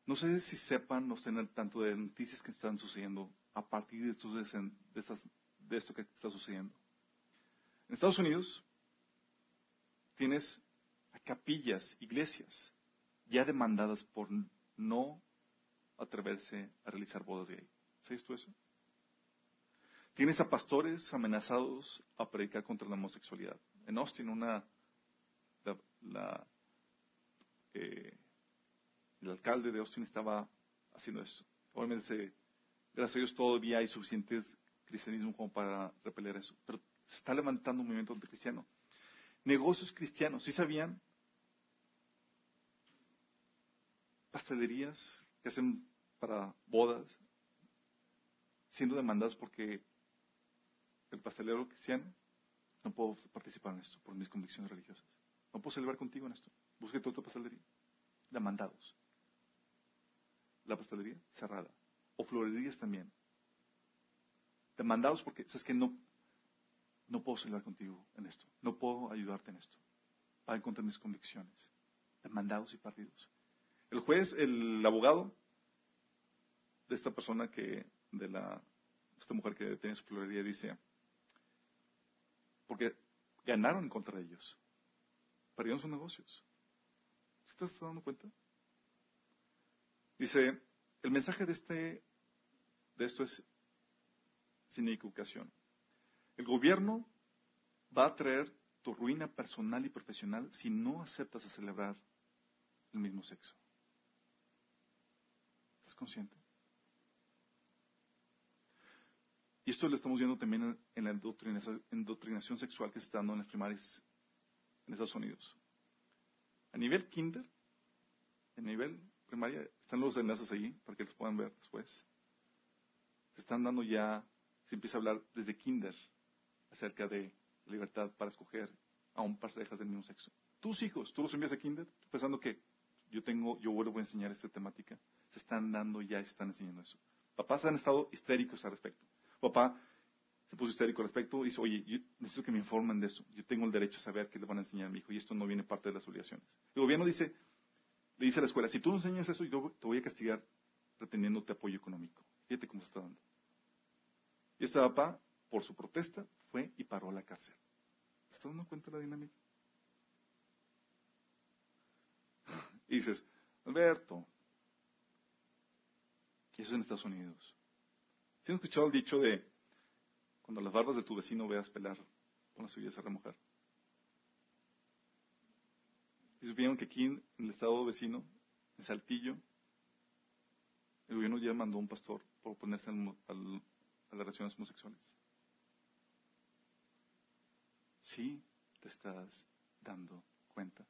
No sé si sepan o estén tanto de noticias que están sucediendo a partir de, esto que está sucediendo. En Estados Unidos tienes capillas, iglesias, ya demandadas por no atreverse a realizar bodas gay. ¿Sabes tú eso? Tienes a pastores amenazados a predicar contra la homosexualidad. En Austin, una, eh, el alcalde de Austin estaba haciendo esto. Obviamente, gracias a Dios, todavía hay suficientes cristianismo como para repeler eso. Pero se está levantando un movimiento anticristiano. Negocios cristianos, ¿sí sabían? Pastelerías que hacen para bodas, siendo demandadas porque el pastelero cristiano no puedo participar en esto por mis convicciones religiosas. No puedo celebrar contigo en esto. Busque tu otra pastelería. Demandados. La pastelería cerrada. O florerías también. Demandados porque sabes que no, no puedo celebrar contigo en esto. No puedo ayudarte en esto. Va en contra mis convicciones. Demandados y partidos. El juez, el abogado de esta persona que, de la, esta mujer que tiene su florería dice, porque ganaron en contra de ellos. Perdieron sus negocios. ¿Se está dando cuenta? Dice, el mensaje de, este, de esto es sin equivocación. El gobierno va a traer tu ruina personal y profesional si no aceptas a celebrar el mismo sexo. ¿Estás consciente? Y esto lo estamos viendo también en la indoctrinación, sexual que se está dando en las primarias en Estados Unidos. A nivel kinder, a nivel primaria, están los enlaces ahí para que los puedan ver después. Se están dando ya, se empieza a hablar desde kinder acerca de libertad para escoger a un parejas del mismo sexo. Tus hijos, tú los envías a kinder pensando que yo tengo, yo voy a enseñar esta temática. Se están dando ya, se están enseñando eso. Papás han estado histéricos al respecto. Papá se puso histérico al respecto y dice, oye, yo necesito que me informen de eso. Yo tengo el derecho a saber qué le van a enseñar a mi hijo y esto no viene parte de las obligaciones. El gobierno dice, le dice a la escuela, si tú no enseñas eso, yo te voy a castigar reteniéndote apoyo económico. Fíjate cómo se está dando. Y este papá, por su protesta, fue y paró a la cárcel. ¿Te estás dando cuenta de la dinámica? Y dices, Alberto, eso es en Estados Unidos. ¿Sí han escuchado el dicho de cuando las barbas de tu vecino veas pelar, con las suyas a remojar? Y supieron que aquí en el estado vecino, en Saltillo, el gobierno ya mandó a un pastor por oponerse a las relaciones homosexuales. Sí, te estás dando cuenta.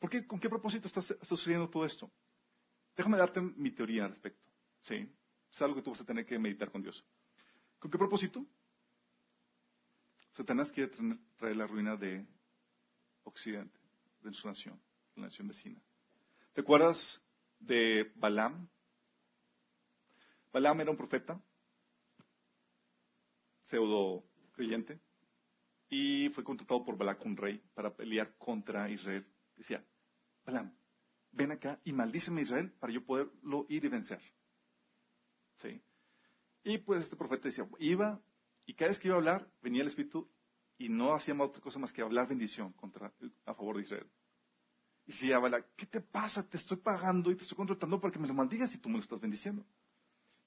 ¿Por qué, ¿Con qué propósito está sucediendo todo esto? Déjame darte mi teoría al respecto. ¿sí? Es algo que tú vas a tener que meditar con Dios. ¿Con qué propósito? Satanás quiere traer la ruina de Occidente, de su nación, la nación vecina. ¿Te acuerdas de Balaam? Balaam era un profeta, pseudo creyente, y fue contratado por Balac, un rey, para pelear contra Israel. Decía, Balaam, ven acá y maldíceme a Israel para yo poderlo ir y vencer. ¿Sí? Y pues este profeta decía, iba, y cada vez que iba a hablar, venía el Espíritu y no hacía otra cosa más que hablar bendición contra, a favor de Israel. Y decía, ¿qué te pasa? Te estoy pagando y te estoy contratando para que me lo maldigas y tú me lo estás bendiciendo.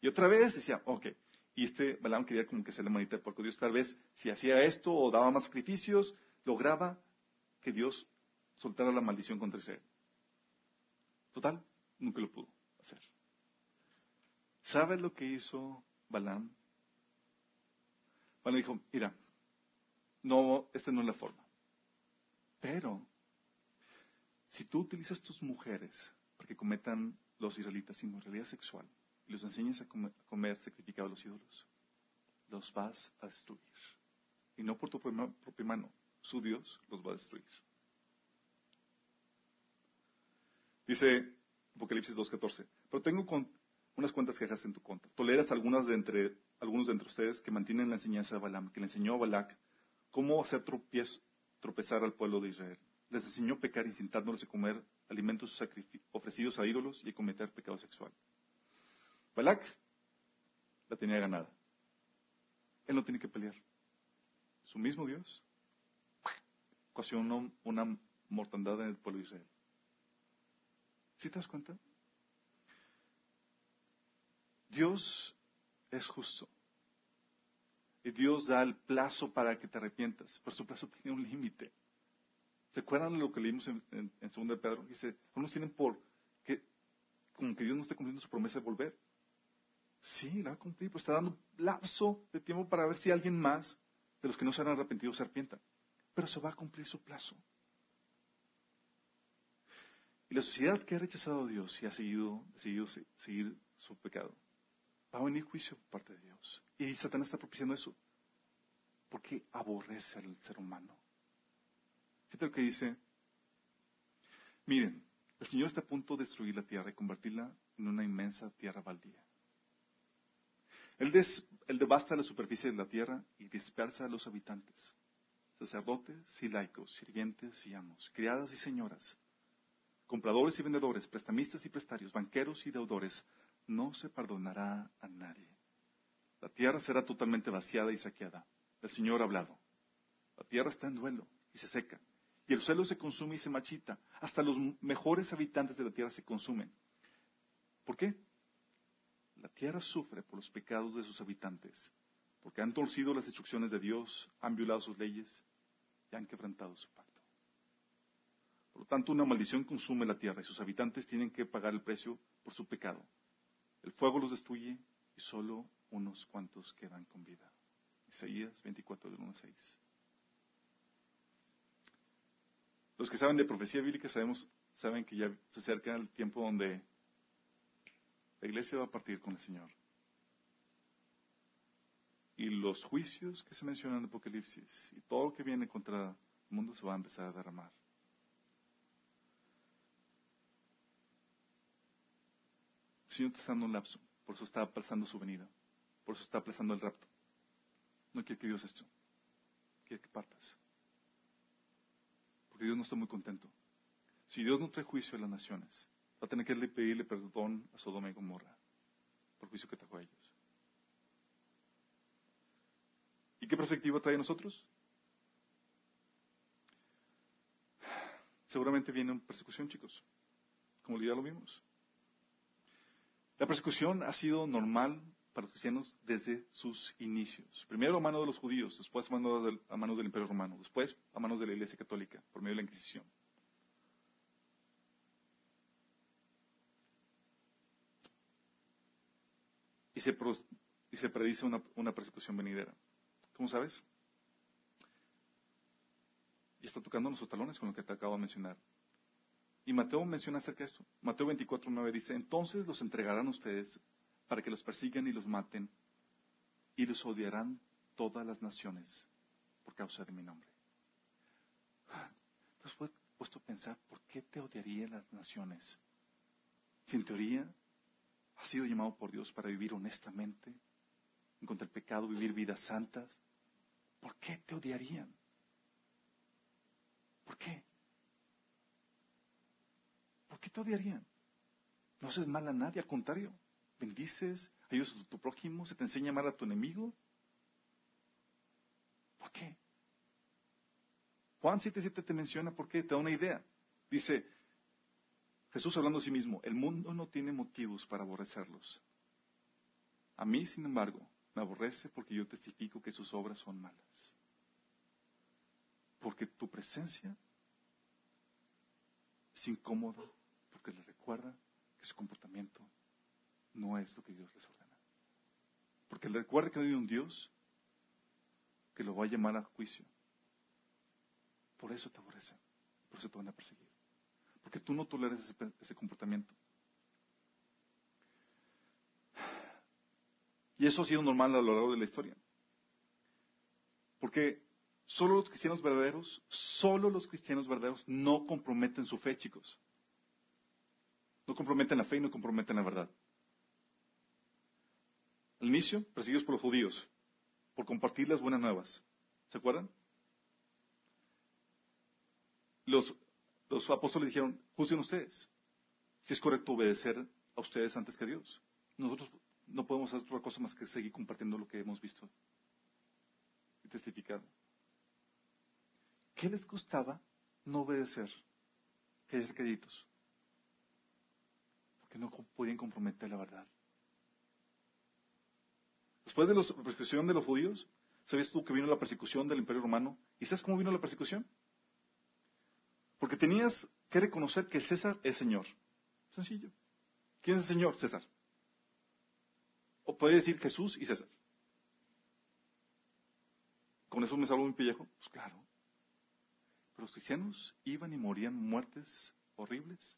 Y otra vez decía, ok. Y este Balaam quería como que hacer la manita porco. Dios tal vez si hacía esto o daba más sacrificios, lograba que Dios soltara la maldición contra Israel. Total, nunca lo pudo hacer. ¿Sabes lo que hizo Balaam? Balaam dijo, mira, no, esta no es la forma. Pero, si tú utilizas tus mujeres para que cometan los israelitas inmoralidad sexual y los enseñas a comer, sacrificado a los ídolos, los vas a destruir. Y no por tu propia mano, su Dios los va a destruir. Dice Apocalipsis 2.14, pero tengo unas cuantas quejas en tu contra. Toleras algunas de entre, algunos de entre ustedes que mantienen la enseñanza de Balaam, que le enseñó a Balac cómo hacer tropezar al pueblo de Israel. Les enseñó a pecar incitándoles a comer alimentos ofrecidos a ídolos y cometer pecado sexual. Balac la tenía ganada. Él no tiene que pelear. Su mismo Dios ocasionó una mortandad en el pueblo de Israel. ¿Sí te das cuenta? Dios es justo. Y Dios da el plazo para que te arrepientas, pero su plazo tiene un límite. ¿Se acuerdan de lo que leímos en, en, en 2 de Pedro? Dice, algunos tienen por que, como que Dios no está cumpliendo su promesa de volver. Sí, la va a cumplir, pero está dando lapso de tiempo para ver si alguien más de los que no se han arrepentido se arrepienta. Pero se va a cumplir su plazo. Y la sociedad que ha rechazado a Dios y ha seguido, seguido seguir su pecado, va a venir juicio por parte de Dios. Y Satanás está propiciando eso. Porque aborrece al ser humano. Fíjate lo que dice. Miren, el Señor está a punto de destruir la tierra y convertirla en una inmensa tierra baldía. Él, él devasta la superficie de la tierra y dispersa a los habitantes, sacerdotes y laicos, sirvientes y amos, criadas y señoras, compradores y vendedores, prestamistas y prestarios, banqueros y deudores, no se perdonará a nadie. La tierra será totalmente vaciada y saqueada. El Señor ha hablado. La tierra está en duelo y se seca. Y el suelo se consume y se machita. Hasta los mejores habitantes de la tierra se consumen. ¿Por qué? La tierra sufre por los pecados de sus habitantes, porque han torcido las instrucciones de Dios, han violado sus leyes y han quebrantado su pacto. Por lo tanto, una maldición consume la tierra y sus habitantes tienen que pagar el precio por su pecado. El fuego los destruye y solo unos cuantos quedan con vida. Isaías 24 del 1 al 6. Los que saben de profecía bíblica sabemos, saben que ya se acerca el tiempo donde la iglesia va a partir con el Señor. Y los juicios que se mencionan en Apocalipsis y todo lo que viene contra el mundo se va a empezar a derramar. El Señor está dando un lapso, por eso está aplazando su venida, por eso está aplazando el rapto. No quiere que Dios esto, quiere que partas. Porque Dios no está muy contento. Si Dios no trae juicio a las naciones, va a tener que pedirle perdón a Sodoma y Gomorra por juicio que trajo a ellos. ¿Y qué perspectiva trae a nosotros? Seguramente viene una persecución, chicos, como ya lo vimos. La persecución ha sido normal para los cristianos desde sus inicios. Primero a manos de los judíos, después a manos, del, del Imperio Romano, después a manos de la Iglesia Católica, por medio de la Inquisición. Y se, y se predice una, una persecución venidera. ¿Cómo sabes? Y está tocando los talones con lo que te acabo de mencionar. Y Mateo menciona acerca de esto. Mateo 24, 9 dice, entonces los entregarán ustedes para que los persigan y los maten, y los odiarán todas las naciones por causa de mi nombre. Entonces fue puesto a pensar, ¿por qué te odiarían las naciones? Si en teoría has sido llamado por Dios para vivir honestamente, en contra pecado, vivir vidas santas, ¿por qué te odiarían? ¿Por qué? ¿Por qué te odiarían? No haces mal a nadie, al contrario. Bendices, ayudas a tu prójimo, se te enseña a amar a tu enemigo. ¿Por qué? Juan 7.7 te menciona por qué, te da una idea. Dice, Jesús hablando a sí mismo, el mundo no tiene motivos para aborrecerlos. A mí, sin embargo, me aborrece porque yo testifico que sus obras son malas. Porque tu presencia es incómoda, porque le recuerda que su comportamiento no es lo que Dios les ordena. Porque le recuerda que no hay un Dios que lo va a llamar a juicio. Por eso te aborrecen, por eso te van a perseguir. Porque tú no toleras ese, ese comportamiento. Y eso ha sido normal a lo largo de la historia. Porque solo los cristianos verdaderos, solo los cristianos verdaderos no comprometen su fe, chicos. No comprometen la fe y no comprometen la verdad. Al inicio, perseguidos por los judíos, por compartir las buenas nuevas. ¿Se acuerdan? Los, los apóstoles dijeron, juzguen ustedes, si es correcto obedecer a ustedes antes que a Dios. Nosotros no podemos hacer otra cosa más que seguir compartiendo lo que hemos visto y testificado. ¿Qué les costaba no obedecer? Que es Porque no podían comprometer la verdad. Después de la persecución de los judíos, ¿sabes tú que vino la persecución del imperio romano? ¿Y sabes cómo vino la persecución? Porque tenías que reconocer que César es Señor. Sencillo. ¿Quién es el Señor? César. O puede decir Jesús y César. ¿Con eso me salvo mi pellejo? Pues claro. Pero los cristianos iban y morían muertes horribles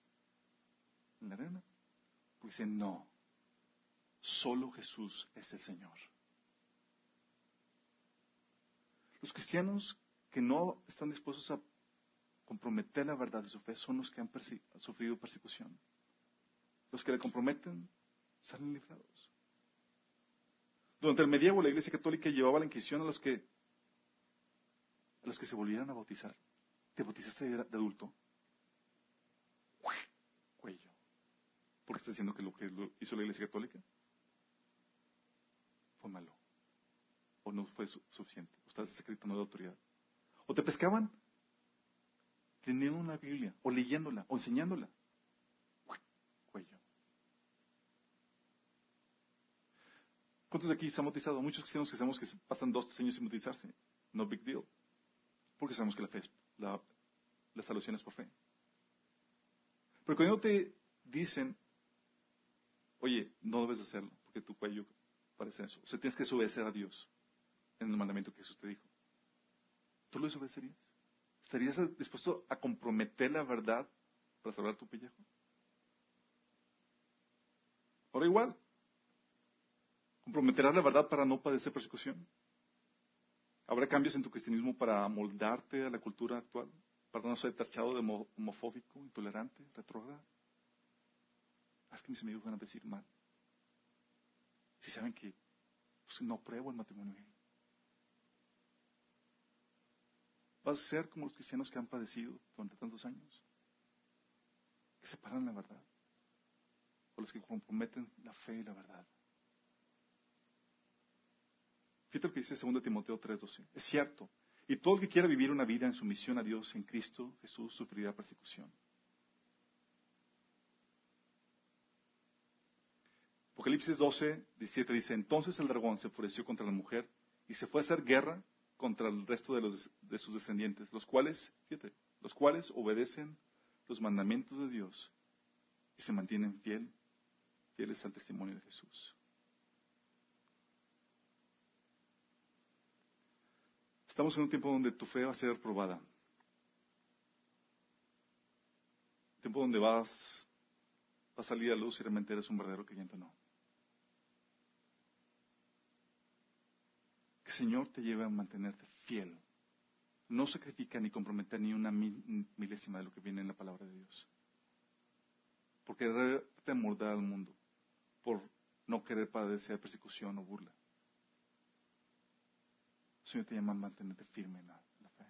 en la arena. Dicen, no, solo Jesús es el Señor. Los cristianos que no están dispuestos a comprometer la verdad de su fe son los que han sufrido persecución. Los que le comprometen salen librados. Durante el medievo la Iglesia Católica llevaba la Inquisición a los que a los que se volvieran a bautizar. ¿Te bautizaste de, adulto? Cuello. ¿Por qué estás diciendo que lo que hizo la Iglesia Católica fue malo. O no fue suficiente. O estás no de autoridad. O te pescaban teniendo una Biblia, o leyéndola, o enseñándola. Cuello. ¿Cuántos de aquí se han bautizado? Muchos cristianos que sabemos que pasan dos, tres años sin bautizarse. No big deal. Porque sabemos que la fe la, la salvación es por fe. Pero cuando te dicen, oye, no debes hacerlo, porque tu cuello parece eso. O sea, tienes que obedecer a Dios en el mandamiento que Jesús te dijo. ¿Tú lo desobedecerías? ¿Estarías dispuesto a comprometer la verdad para salvar tu pellejo? Ahora igual, ¿Comprometerás la verdad para no padecer persecución? ¿Habrá cambios en tu cristianismo para amoldarte a la cultura actual? ¿Para no ser tachado de homofóbico, intolerante, retrógrado? Haz que mis amigos van a decir mal. Si saben que pues, no pruebo el matrimonio gay. Vas a ser como los cristianos que han padecido durante tantos años, que separan la verdad, o los que comprometen la fe y la verdad. Fíjate lo que dice 2 Timoteo 3:12. Es cierto. Y todo el que quiera vivir una vida en sumisión a Dios en Cristo Jesús sufrirá persecución. Apocalipsis 12, 17 dice, entonces el dragón se enfureció contra la mujer y se fue a hacer guerra contra el resto de, los, de sus descendientes, los cuales, fíjate, los cuales obedecen los mandamientos de Dios y se mantienen fiel, fieles al testimonio de Jesús. Estamos en un tiempo donde tu fe va a ser probada. Un tiempo donde vas, a salir a luz y realmente eres un verdadero creyente o no. Que el Señor te lleve a mantenerte fiel. No sacrifica ni comprometer ni una milésima de lo que viene en la palabra de Dios. Porque te mordar al mundo por no querer padecer persecución o burla. El Señor te llama a mantenerte firme en la, fe.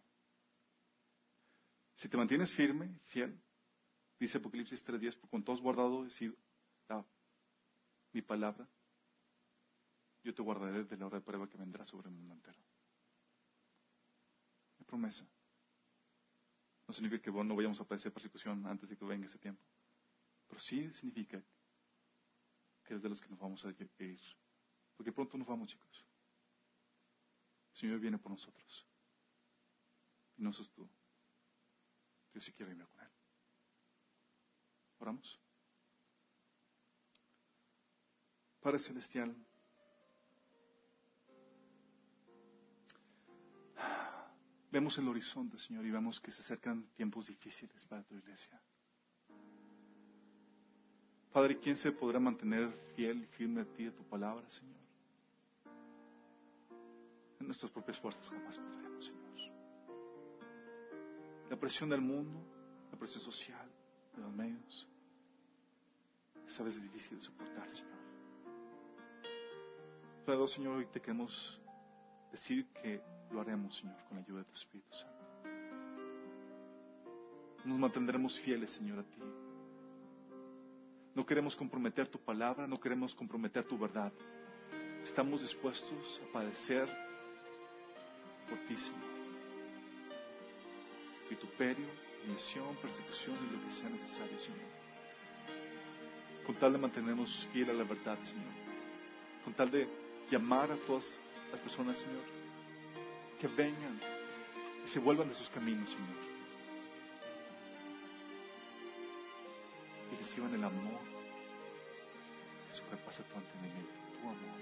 Si te mantienes firme, fiel, dice Apocalipsis 3.10, por cuanto has guardado decir, mi palabra, yo te guardaré de la hora de prueba que vendrá sobre el mundo entero. Mi promesa. No significa que no vayamos a padecer persecución antes de que venga ese tiempo. Pero sí significa que es de los que nos vamos a ir Porque pronto nos vamos, chicos. El Señor viene por nosotros. Y no sos tú. Yo sí quiero irme con Él. Oramos. Padre Celestial, vemos el horizonte, Señor, y vemos que se acercan tiempos difíciles para tu iglesia. Padre, ¿quién se podrá mantener fiel y firme a ti, a tu palabra, Señor? En nuestras propias fuerzas jamás podremos, Señor. La presión del mundo, la presión social, de los medios, es a veces difícil de soportar, Señor. Pero, Señor, hoy te queremos decir que lo haremos, Señor, con la ayuda de tu Espíritu Santo. Nos mantendremos fieles, Señor, a ti. No queremos comprometer tu palabra, no queremos comprometer tu verdad. Estamos dispuestos a padecer por ti, Señor. Vituperio, humillación, persecución y lo que sea necesario, Señor. Con tal de mantenernos fiel a la verdad, Señor. Con tal de llamar a todas las personas, Señor, que vengan y se vuelvan de sus caminos, Señor. Y reciban el amor que sobrepasa tu entendimiento, tu amor.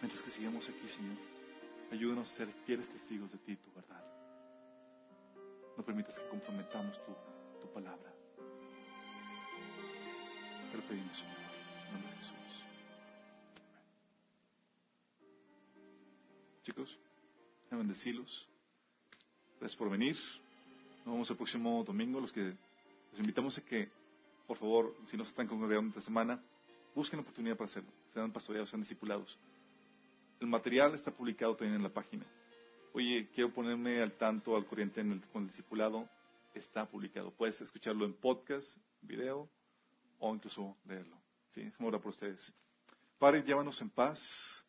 Mientras que sigamos aquí, Señor, ayúdanos a ser fieles testigos de ti, tu verdad. No permitas que comprometamos tu, tu palabra. Te lo pedimos, Señor, en nombre de Jesús. Chicos, a bendecirlos. Gracias por venir. Nos vemos el próximo domingo. Los que los invitamos a que, por favor, si no se están congregando esta semana, busquen la oportunidad para hacerlo. Sean pastoreados, sean discipulados. El material está publicado también en la página. Oye, quiero ponerme al tanto, al corriente en el, con el discipulado. Está publicado. Puedes escucharlo en podcast, video o incluso leerlo. ¿Sí? Ahora por ustedes. Padre, llévanos en paz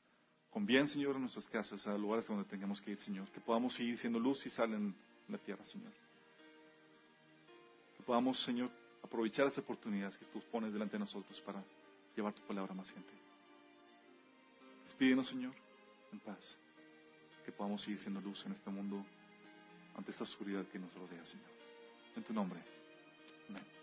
con bien, Señor, en nuestras casas, a lugares donde tengamos que ir, Señor. Que podamos seguir siendo luz y sal en la tierra, Señor. Que podamos, Señor, aprovechar las oportunidades que tú pones delante de nosotros para llevar tu palabra a más gente. Despídenos, Señor, en paz. Que podamos seguir siendo luz en este mundo ante esta oscuridad que nos rodea, Señor. En tu nombre. Amén.